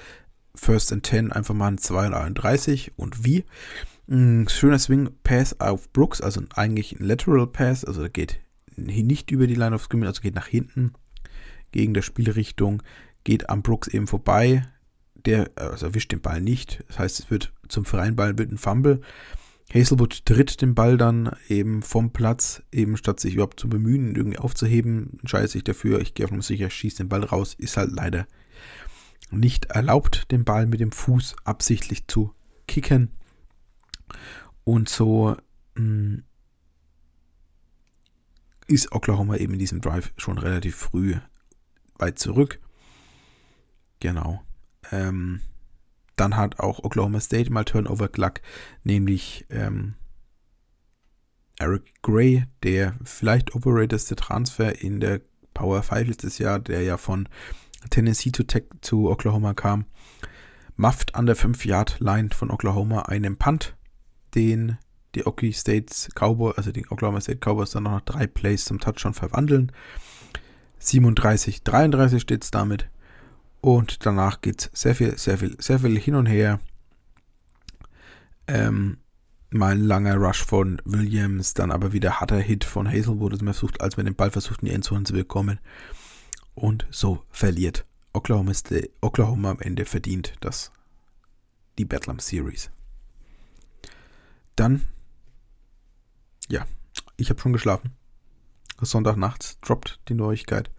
First and 10 einfach mal ein 32 und wie? Ein schöner Swing Pass auf Brooks, also eigentlich ein Lateral Pass, also er geht nicht über die Line of Scrimmage, also geht nach hinten gegen der Spielrichtung, geht am Brooks eben vorbei, der also erwischt den Ball nicht, das heißt, es wird zum freien Ball wird ein Fumble. Hazelwood tritt den Ball dann eben vom Platz, eben statt sich überhaupt zu bemühen, irgendwie aufzuheben, entscheidet sich dafür, ich gehe auf Nummer sicher, schieße den Ball raus, ist halt leider nicht erlaubt, den Ball mit dem Fuß absichtlich zu kicken. Und so mh, mm, ist Oklahoma eben in diesem Drive schon relativ früh weit zurück. Genau. Ähm, dann hat auch Oklahoma State mal Turnover Gluck, nämlich ähm, Eric Gray, der vielleicht overratedste Transfer in der Power 5 letztes Jahr, der ja von Tennessee zu, Tech, zu Oklahoma kam, mafft an der 5-Yard-Line von Oklahoma einen Punt, den die Okie States Cowboys, also die Oklahoma State Cowboys dann noch drei Plays zum Touchdown verwandeln. 37, 33 steht es damit. Und danach geht es sehr viel, sehr viel, sehr viel hin und her. Ähm, mal ein langer Rush von Williams, dann aber wieder harter Hit von Hazelwood, als man, versucht, als man den Ball versucht, in die Endzone zu bekommen. Und so verliert Oklahoma, State, Oklahoma am Ende verdient das, die Bedlam Series. Dann, ja, ich habe schon geschlafen. Sonntagnachts droppt die Neuigkeit,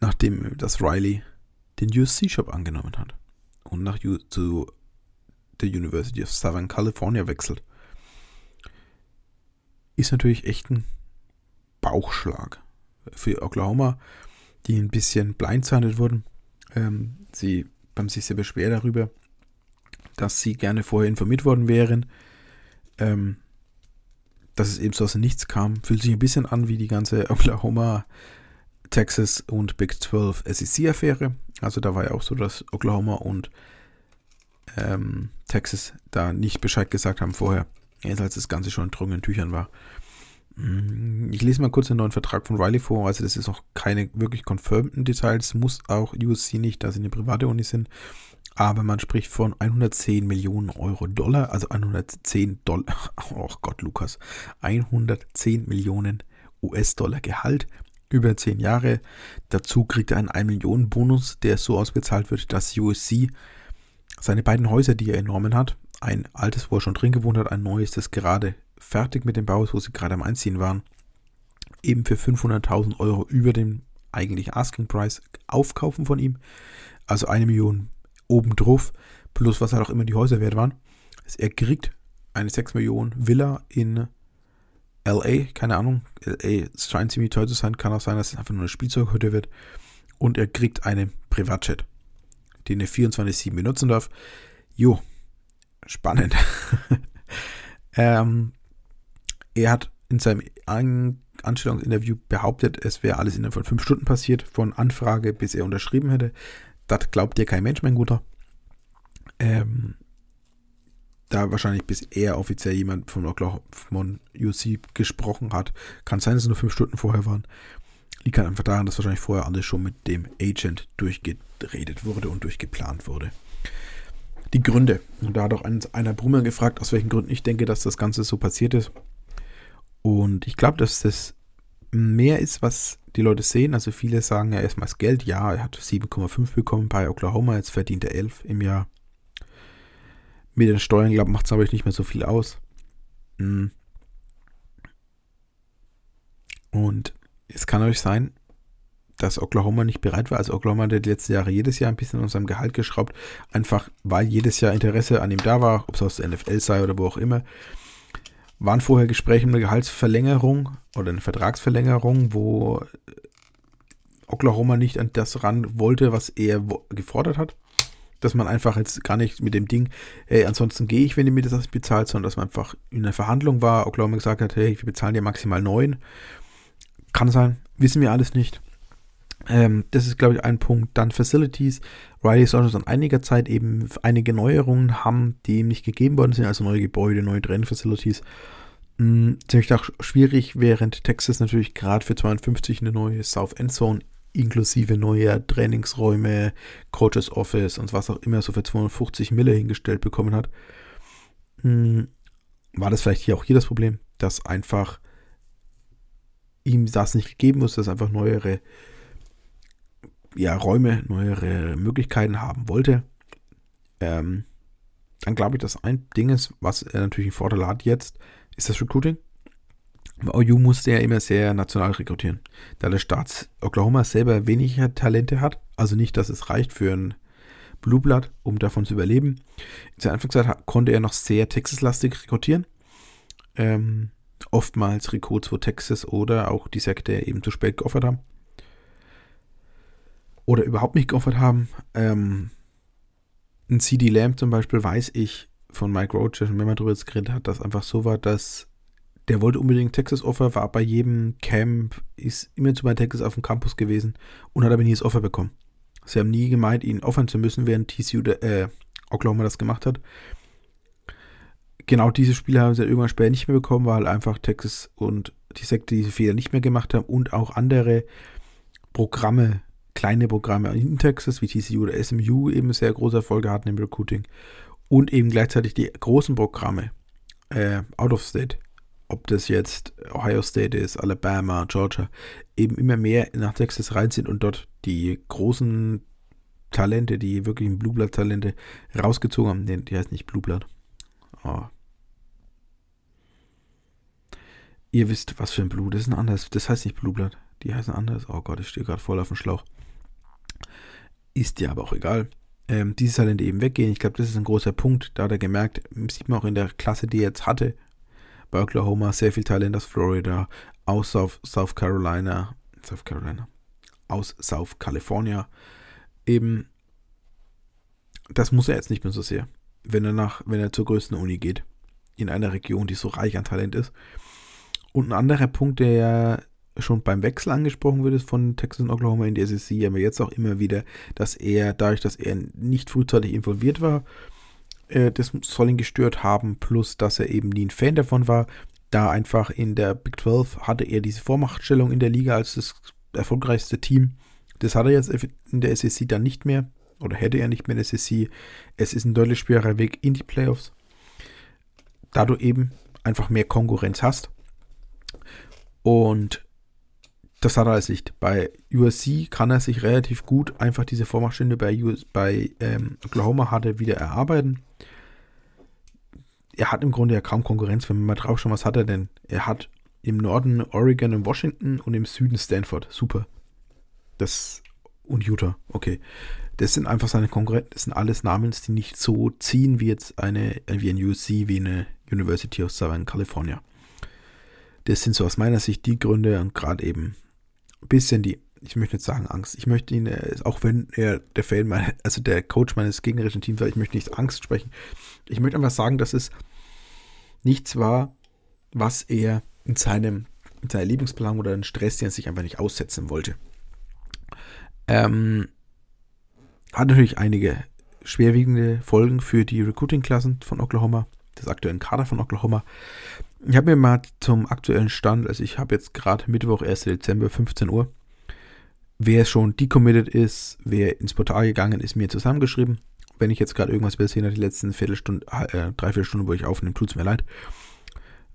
nachdem das Riley den USC-Shop angenommen hat und nach U zu der University of Southern California wechselt. Ist natürlich echt ein Bauchschlag für Oklahoma, die ein bisschen blindsided wurden. Ähm, sie haben sich sehr beschwert darüber, dass sie gerne vorher informiert worden wären. Ähm, dass es eben so aus dem Nichts kam, fühlt sich ein bisschen an wie die ganze Oklahoma, Texas und Big 12 SEC-Affäre. Also da war ja auch so, dass Oklahoma und ähm, Texas da nicht Bescheid gesagt haben vorher, als das Ganze schon in trockenen Tüchern war. Mm, ich lese mal kurz den neuen Vertrag von Riley vor. Also, das ist auch keine wirklich confirmten Details. Muss auch USC nicht, da sie eine private Uni sind. Aber man spricht von 110 Millionen Euro Dollar, also 110 Dollar. Oh Gott, Lukas. 110 Millionen US-Dollar Gehalt über 10 Jahre. Dazu kriegt er einen 1 Millionen Bonus, der so ausbezahlt wird, dass USC seine beiden Häuser, die er enormen hat, ein altes, wo er schon drin gewohnt hat, ein neues, das gerade fertig mit dem Bau wo sie gerade am Einziehen waren, eben für 500.000 Euro über dem eigentlichen Asking Price aufkaufen von ihm. Also eine Million obendrauf, plus was halt auch immer die Häuser wert waren. Er kriegt eine 6 Millionen Villa in LA, keine Ahnung. LA scheint ziemlich teuer zu sein, kann auch sein, dass es einfach nur eine Spielzeughütte wird. Und er kriegt einen Privatjet, den er 24-7 benutzen darf. Jo, spannend. ähm, er hat in seinem Anstellungsinterview behauptet, es wäre alles innerhalb von fünf Stunden passiert, von Anfrage bis er unterschrieben hätte. Das glaubt dir kein Mensch, mein Guter. Ähm, da wahrscheinlich bis eher offiziell jemand von Oklahoma UC gesprochen hat. Kann sein, dass es nur fünf Stunden vorher waren. Liegt halt einfach daran, dass wahrscheinlich vorher alles schon mit dem Agent durchgeredet wurde und durchgeplant wurde. Die Gründe. Und da hat auch einer Brummer gefragt, aus welchen Gründen ich denke, dass das Ganze so passiert ist. Und ich glaube, dass das mehr ist, was die Leute sehen. Also viele sagen ja erstmal das Geld. Ja, er hat 7,5 bekommen bei Oklahoma, jetzt verdient er 11 im Jahr. Mit den Steuern, glaube macht es aber nicht mehr so viel aus. Hm. Und es kann euch sein, dass Oklahoma nicht bereit war. Also Oklahoma hat die letzten Jahre jedes Jahr ein bisschen an seinem Gehalt geschraubt, einfach weil jedes Jahr Interesse an ihm da war, ob es aus der NFL sei oder wo auch immer. Waren vorher Gespräche um eine Gehaltsverlängerung oder eine Vertragsverlängerung, wo Oklahoma nicht an das ran wollte, was er gefordert hat dass man einfach jetzt gar nicht mit dem Ding, hey, ansonsten gehe ich, wenn ihr mir das bezahlt, sondern dass man einfach in einer Verhandlung war, Oklahoma gesagt hat, hey, wir bezahlen dir maximal neun. Kann sein, wissen wir alles nicht. Ähm, das ist, glaube ich, ein Punkt. Dann Facilities. Riley soll schon seit einiger Zeit eben einige Neuerungen haben, die ihm nicht gegeben worden sind, also neue Gebäude, neue Training-Facilities. Hm, ziemlich auch schwierig, während Texas natürlich gerade für 52 eine neue South End Zone inklusive neuer Trainingsräume, Coaches Office und was auch immer so für 250 Mille hingestellt bekommen hat, hm, war das vielleicht hier auch hier das Problem, dass einfach ihm das nicht gegeben muss, dass er einfach neuere ja, Räume, neuere Möglichkeiten haben wollte. Ähm, dann glaube ich, dass ein Ding ist, was er natürlich einen Vorteil hat jetzt, ist das Recruiting. OU musste ja immer sehr national rekrutieren. Da der Staat Oklahoma selber weniger Talente hat, also nicht, dass es reicht für ein Blueblood, um davon zu überleben. In seiner Anfangszeit konnte er noch sehr Texas-lastig rekrutieren. Ähm, oftmals Recruits, wo Texas oder auch die Sekte eben zu spät geoffert haben. Oder überhaupt nicht geoffert haben. Ähm, ein CD Lamb zum Beispiel weiß ich von Mike Roach, wenn man darüber geredet hat, dass einfach so war, dass der wollte unbedingt Texas Offer, war bei jedem Camp, ist immer zu bei Texas auf dem Campus gewesen und hat aber nie das Offer bekommen. Sie haben nie gemeint, ihn offern zu müssen, während TCU, äh, Oklahoma das gemacht hat. Genau diese Spiele haben sie irgendwann später nicht mehr bekommen, weil einfach Texas und die Sekte diese Fehler nicht mehr gemacht haben und auch andere Programme, kleine Programme in Texas wie TCU oder SMU eben sehr große Erfolge hatten im Recruiting und eben gleichzeitig die großen Programme äh, out of state ob das jetzt Ohio State ist, Alabama, Georgia, eben immer mehr nach Texas rein sind und dort die großen Talente, die wirklichen Blueblood-Talente rausgezogen haben. Nee, die heißt nicht Blueblood. Oh. Ihr wisst, was für ein Blut. Das ist ein anderes. Das heißt nicht Blueblood. Die heißen anders. Oh Gott, ich stehe gerade voll auf dem Schlauch. Ist ja aber auch egal. Ähm, diese Talente eben weggehen. Ich glaube, das ist ein großer Punkt. Da hat er gemerkt, sieht man auch in der Klasse, die er jetzt hatte, bei Oklahoma, sehr viel Talent aus Florida, aus South, South Carolina, South Carolina, aus South California. Eben, das muss er jetzt nicht mehr so sehr, wenn er nach, wenn er zur größten Uni geht, in einer Region, die so reich an Talent ist. Und ein anderer Punkt, der schon beim Wechsel angesprochen wird, ist von Texas und Oklahoma in die SEC, aber jetzt auch immer wieder, dass er, dadurch, dass er nicht frühzeitig involviert war, äh, das soll ihn gestört haben, plus dass er eben nie ein Fan davon war, da einfach in der Big 12 hatte er diese Vormachtstellung in der Liga als das erfolgreichste Team. Das hat er jetzt in der SEC dann nicht mehr oder hätte er nicht mehr in der SEC. Es ist ein deutlich schwerer Weg in die Playoffs, da du eben einfach mehr Konkurrenz hast. Und das hat er als nicht. Bei USC kann er sich relativ gut einfach diese Vormachtstände bei, US, bei ähm, Oklahoma hat er wieder erarbeiten er hat im Grunde ja kaum Konkurrenz, wenn man mal drauf schaut, was hat er denn? Er hat im Norden Oregon und Washington und im Süden Stanford. Super. Das und Utah. Okay. Das sind einfach seine Konkurrenten. Das sind alles Namen, die nicht so ziehen wie jetzt eine, wie ein USC, wie eine University of Southern California. Das sind so aus meiner Sicht die Gründe und gerade eben bisschen die, ich möchte nicht sagen Angst. Ich möchte ihn, äh, auch wenn er der Fan, also der Coach meines gegnerischen Teams war, ich möchte nicht Angst sprechen. Ich möchte einfach sagen, dass es nichts war, was er in seinem in seiner Lebensplanung oder in Stress, den er sich einfach nicht aussetzen wollte. Ähm, hat natürlich einige schwerwiegende Folgen für die Recruiting-Klassen von Oklahoma. des aktuellen Kader von Oklahoma. Ich habe mir mal zum aktuellen Stand, also ich habe jetzt gerade Mittwoch, 1. Dezember, 15 Uhr, wer schon decommitted ist, wer ins Portal gegangen ist, mir zusammengeschrieben. Wenn ich jetzt gerade irgendwas übersehen habe, die letzten Viertelstunde, äh, dreiviertel Stunden, wo ich aufnehme, tut es mir leid.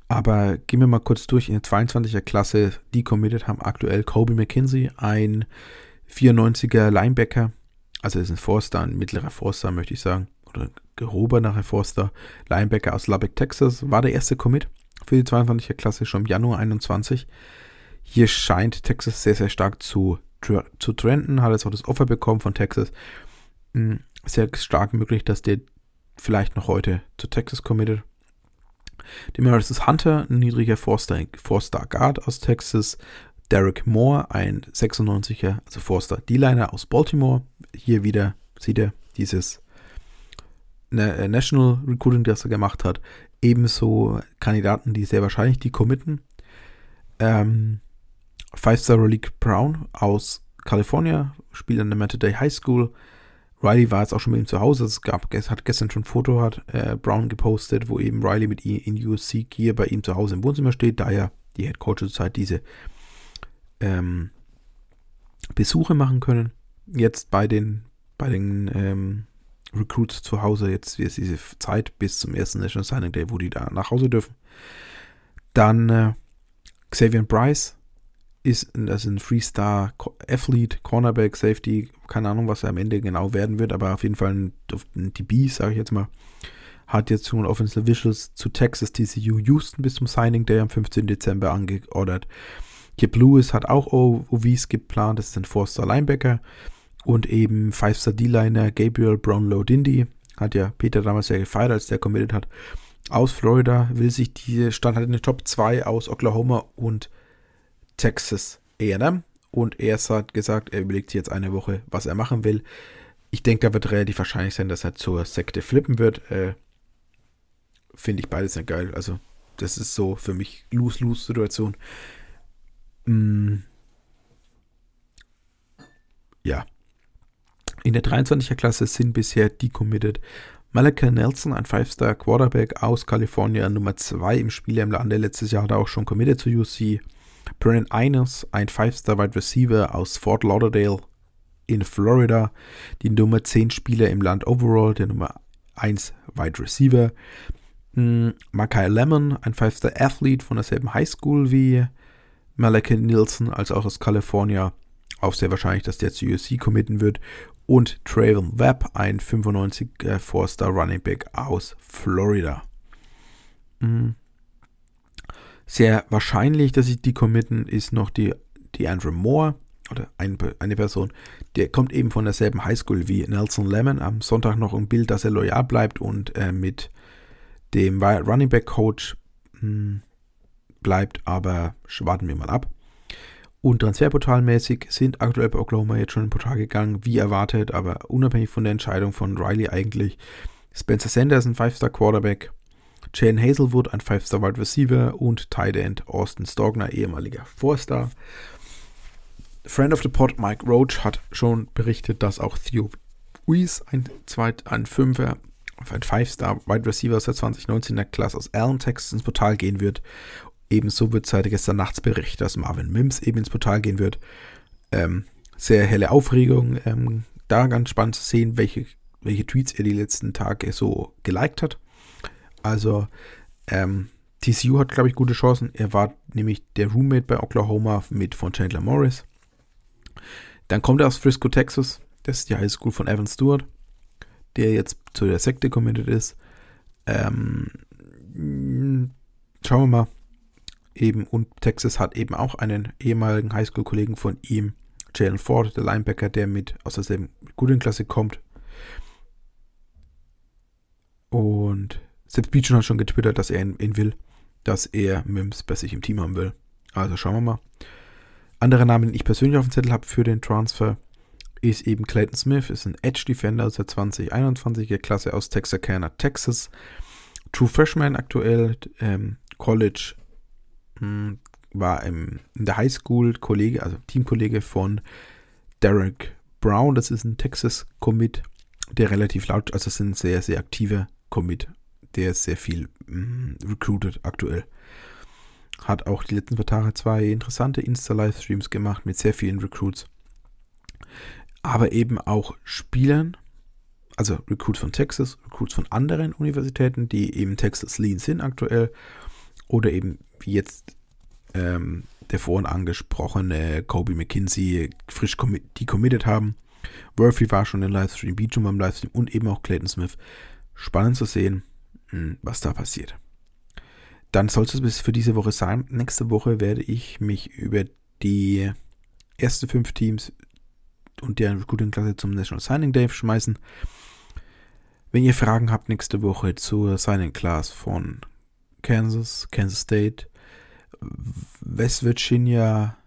Aber gehen wir mal kurz durch. In der 22er Klasse decommitted haben aktuell Kobe McKinsey, ein 94er Linebacker, also ist ein Forster, ein mittlerer Forster, möchte ich sagen, oder gehobener Forster, Linebacker aus Lubbock, Texas, war der erste Commit für die 22er Klasse schon im Januar 21. Hier scheint Texas sehr, sehr stark zu, zu trenden, hat jetzt auch das Offer bekommen von Texas. Hm, sehr stark möglich, dass der vielleicht noch heute zu Texas committed. Demaris ist Hunter, ein niedriger Four-Star Guard aus Texas. Derek Moore, ein 96er, also Four-Star D-Liner aus Baltimore. Hier wieder sieht er dieses äh, National Recruiting, das er gemacht hat. Ebenso Kandidaten, die sehr wahrscheinlich die committen. Ähm, Five-Star Relic Brown aus Kalifornien, spielt an der Matter Day High School. Riley war jetzt auch schon mit ihm zu Hause. Es gab, hat gestern schon ein Foto hat äh, Brown gepostet, wo eben Riley mit ihm in USC Gear bei ihm zu Hause im Wohnzimmer steht, da ja die Head Coach zurzeit diese ähm, Besuche machen können. Jetzt bei den bei den ähm, Recruits zu Hause jetzt ist diese Zeit bis zum ersten National Signing Day, wo die da nach Hause dürfen. Dann äh, Xavier Bryce ist ist ein Freestar Athlete, Cornerback, Safety, keine Ahnung, was er am Ende genau werden wird, aber auf jeden Fall ein, ein DB, sage ich jetzt mal. Hat jetzt schon Offensive Visuals zu Texas TCU Houston bis zum Signing Day am 15. Dezember angeordert. Kip Lewis hat auch OVs geplant, das ist ein Four-Star Linebacker und eben Five-Star D-Liner Gabriel Brownlow Dindy, hat ja Peter damals sehr gefeiert, als der committed hat, aus Florida, will sich die, stand halt in der Top 2 aus Oklahoma und Texas A&M und er hat gesagt, er überlegt sich jetzt eine Woche, was er machen will. Ich denke, da wird relativ wahrscheinlich sein, dass er zur Sekte flippen wird. Äh, Finde ich beides nicht geil. Also, das ist so für mich Lose-Lose-Situation. Mm. Ja, in der 23er Klasse sind bisher decommitted Malika Nelson, ein Five-Star Quarterback aus Kalifornien, Nummer 2 im Spiel im Lande. Letztes Jahr hat er auch schon committed zu UC. Brennan Eines, ein Five-Star Wide Receiver aus Fort Lauderdale in Florida. Die Nummer 10 Spieler im Land overall, der Nummer 1 Wide Receiver. Mhm. Makai Lemon, ein Five-Star Athlete von derselben High School wie Malika Nielsen, als auch aus Kalifornien. Auch sehr wahrscheinlich, dass der zu USC committen wird und Traven Webb, ein 95er Four-Star Running Back aus Florida. Mhm. Sehr wahrscheinlich, dass ich die committen, ist noch die, die Andrew Moore oder ein, eine Person, der kommt eben von derselben Highschool wie Nelson Lemon. Am Sonntag noch ein Bild, dass er loyal bleibt und äh, mit dem Running Back Coach mh, hm, bleibt, aber warten wir mal ab. Und transferportalmäßig sind aktuell bei Oklahoma jetzt schon ein Portal gegangen, wie erwartet, aber unabhängig von der Entscheidung von Riley eigentlich. Spencer Sanders, ein 5-Star Quarterback. Jane Hazelwood, ein 5-Star Wide Receiver. Und Tight End Austin Stogner, ehemaliger 4-Star. Friend of the Pod Mike Roach hat schon berichtet, dass auch Theo Weiss, ein, Zweit-, ein 5er, ein 5-Star Wide Receiver aus der 2019er Klasse aus Allen, Texas ins Portal gehen wird Ebenso wird seit gestern Nachts berichtet, dass Marvin Mims eben ins Portal gehen wird. Ähm, sehr helle Aufregung. Ähm, da ganz spannend zu sehen, welche, welche Tweets er die letzten Tage so geliked hat. Also, ähm, TCU hat, glaube ich, gute Chancen. Er war nämlich der Roommate bei Oklahoma mit von Chandler Morris. Dann kommt er aus Frisco, Texas. Das ist die High School von Evan Stewart, der jetzt zu der Sekte committed ist. Ähm, schauen wir mal eben und Texas hat eben auch einen ehemaligen Highschool-Kollegen von ihm, Jalen Ford, der Linebacker, der mit aus derselben guten Klasse kommt. Und selbst Beechon hat schon getwittert, dass er ihn, ihn, will, dass er Mims bei sich im Team haben will. Also schauen wir mal. Andere Namen, den ich persönlich auf dem Zettel habe für den Transfer, ist eben Clayton Smith, ist ein Edge Defender aus der 2021er Klasse aus Texarkana, Texas. True Freshman aktuell, ähm, College hm, war im, in der Highschool Kollege, also Teamkollege von Derek Brown. Das ist ein Texas-Commit, der relativ laut, also es sind sehr, sehr aktive Commit, der sehr viel mh, recruited aktuell. Hat auch die letzten paar Tage zwei interessante Insta-Livestreams gemacht mit sehr vielen Recruits. Aber eben auch Spielern, also Recruits von Texas, Recruits von anderen Universitäten, die eben Texas Lean sind aktuell. Oder eben wie jetzt ähm, der vorhin angesprochene Kobe McKinsey frisch commi die committed haben. Murphy war schon im Livestream, Beecham im Livestream und eben auch Clayton Smith. Spannend zu sehen, hm, was da passiert. Dann soll es bis für diese Woche sein. Nächste Woche werde ich mich über die ersten fünf Teams und deren Recruiting-Klasse zum National Signing Day schmeißen. Wenn ihr Fragen habt nächste Woche zur Signing Class von Kansas, Kansas State, West Virginia,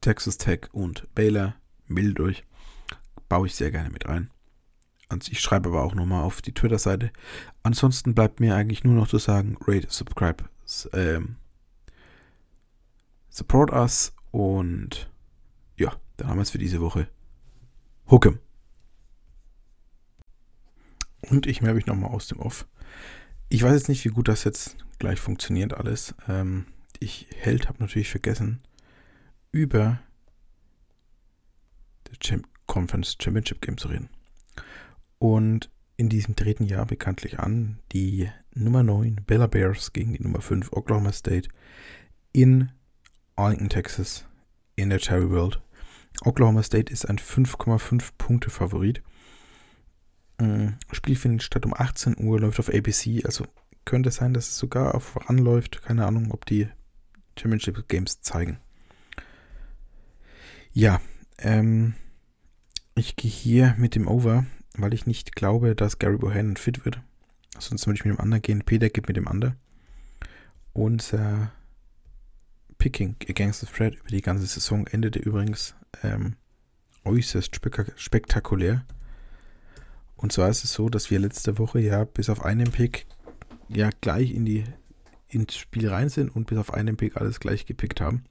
Texas Tech und Baylor, meldet euch. Baue ich sehr gerne mit rein. Ich schreibe aber auch nochmal auf die Twitter-Seite. Ansonsten bleibt mir eigentlich nur noch zu sagen, rate, subscribe, ähm, support us und ja, dann haben wir es für diese Woche. Huckem. Und ich melde mich nochmal aus dem Off. Ich weiß jetzt nicht, wie gut das jetzt gleich funktioniert alles. Ähm, ich Held habe natürlich vergessen, über der Champ Conference Championship Game zu reden. Und in diesem dritten Jahr bekanntlich an die Nummer 9 Bella Bears gegen die Nummer 5 Oklahoma State in Arlington, Texas in der Cherry World. Oklahoma State ist ein 5,5 Punkte Favorit. Mm, Spiel findet statt um 18 Uhr, läuft auf ABC, also könnte sein, dass es sogar auf voranläuft. Keine Ahnung, ob die Championship Games zeigen. Ja, ähm, ich gehe hier mit dem Over, weil ich nicht glaube, dass Gary Bohannon fit wird. Sonst würde ich mit dem Under gehen. Peter geht mit dem Under. Unser Picking against the Thread über die ganze Saison endete übrigens ähm, äußerst spektakulär. Und zwar ist es so, dass wir letzte Woche ja bis auf einen Pick ja gleich in die ins Spiel rein sind und bis auf einen Pick alles gleich gepickt haben.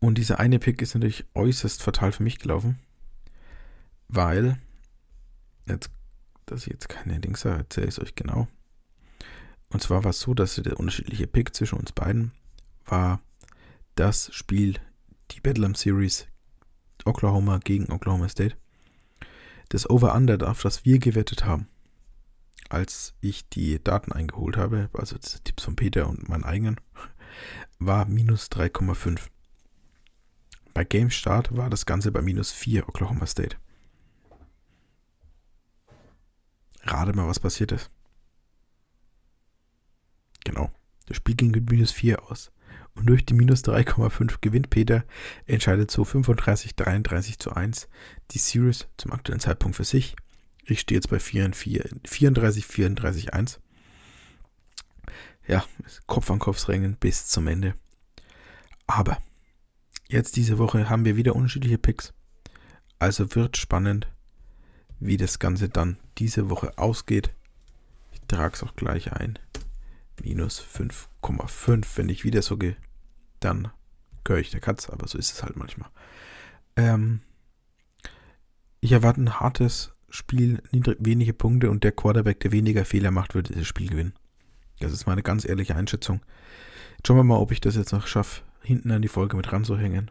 Und dieser eine Pick ist natürlich äußerst fatal für mich gelaufen, weil, jetzt, dass ich jetzt keine Dings sage, erzähle ich es euch genau. Und zwar war es so, dass der unterschiedliche Pick zwischen uns beiden war das Spiel, die Bedlam Series Oklahoma gegen Oklahoma State. Das Over-Under, auf das wir gewettet haben als ich die Daten eingeholt habe, also Tipps von Peter und meinen eigenen, war minus 3,5. Bei Game Start war das Ganze bei minus 4 Oklahoma State. Rate mal, was passiert ist. Genau. Das Spiel ging mit minus 4 aus. Und durch die minus 3,5 gewinnt Peter, entscheidet so 35, 33 zu 1 die Series zum aktuellen Zeitpunkt für sich ich stehe jetzt bei 34, 34, 1. Ja, Kopf an Kopf drängen bis zum Ende. Aber jetzt diese Woche haben wir wieder unterschiedliche Picks. Also wird spannend, wie das Ganze dann diese Woche ausgeht. Ich trage es auch gleich ein. Minus 5,5. Wenn ich wieder so gehe, dann gehöre ich der Katz, aber so ist es halt manchmal. Ähm, ich erwarte ein hartes Spiel niedrig, wenige Punkte und der Quarterback, der weniger Fehler macht, wird dieses Spiel gewinnen. Das ist meine ganz ehrliche Einschätzung. Schauen wir mal, ob ich das jetzt noch schaffe, hinten an die Folge mit ranzuhängen.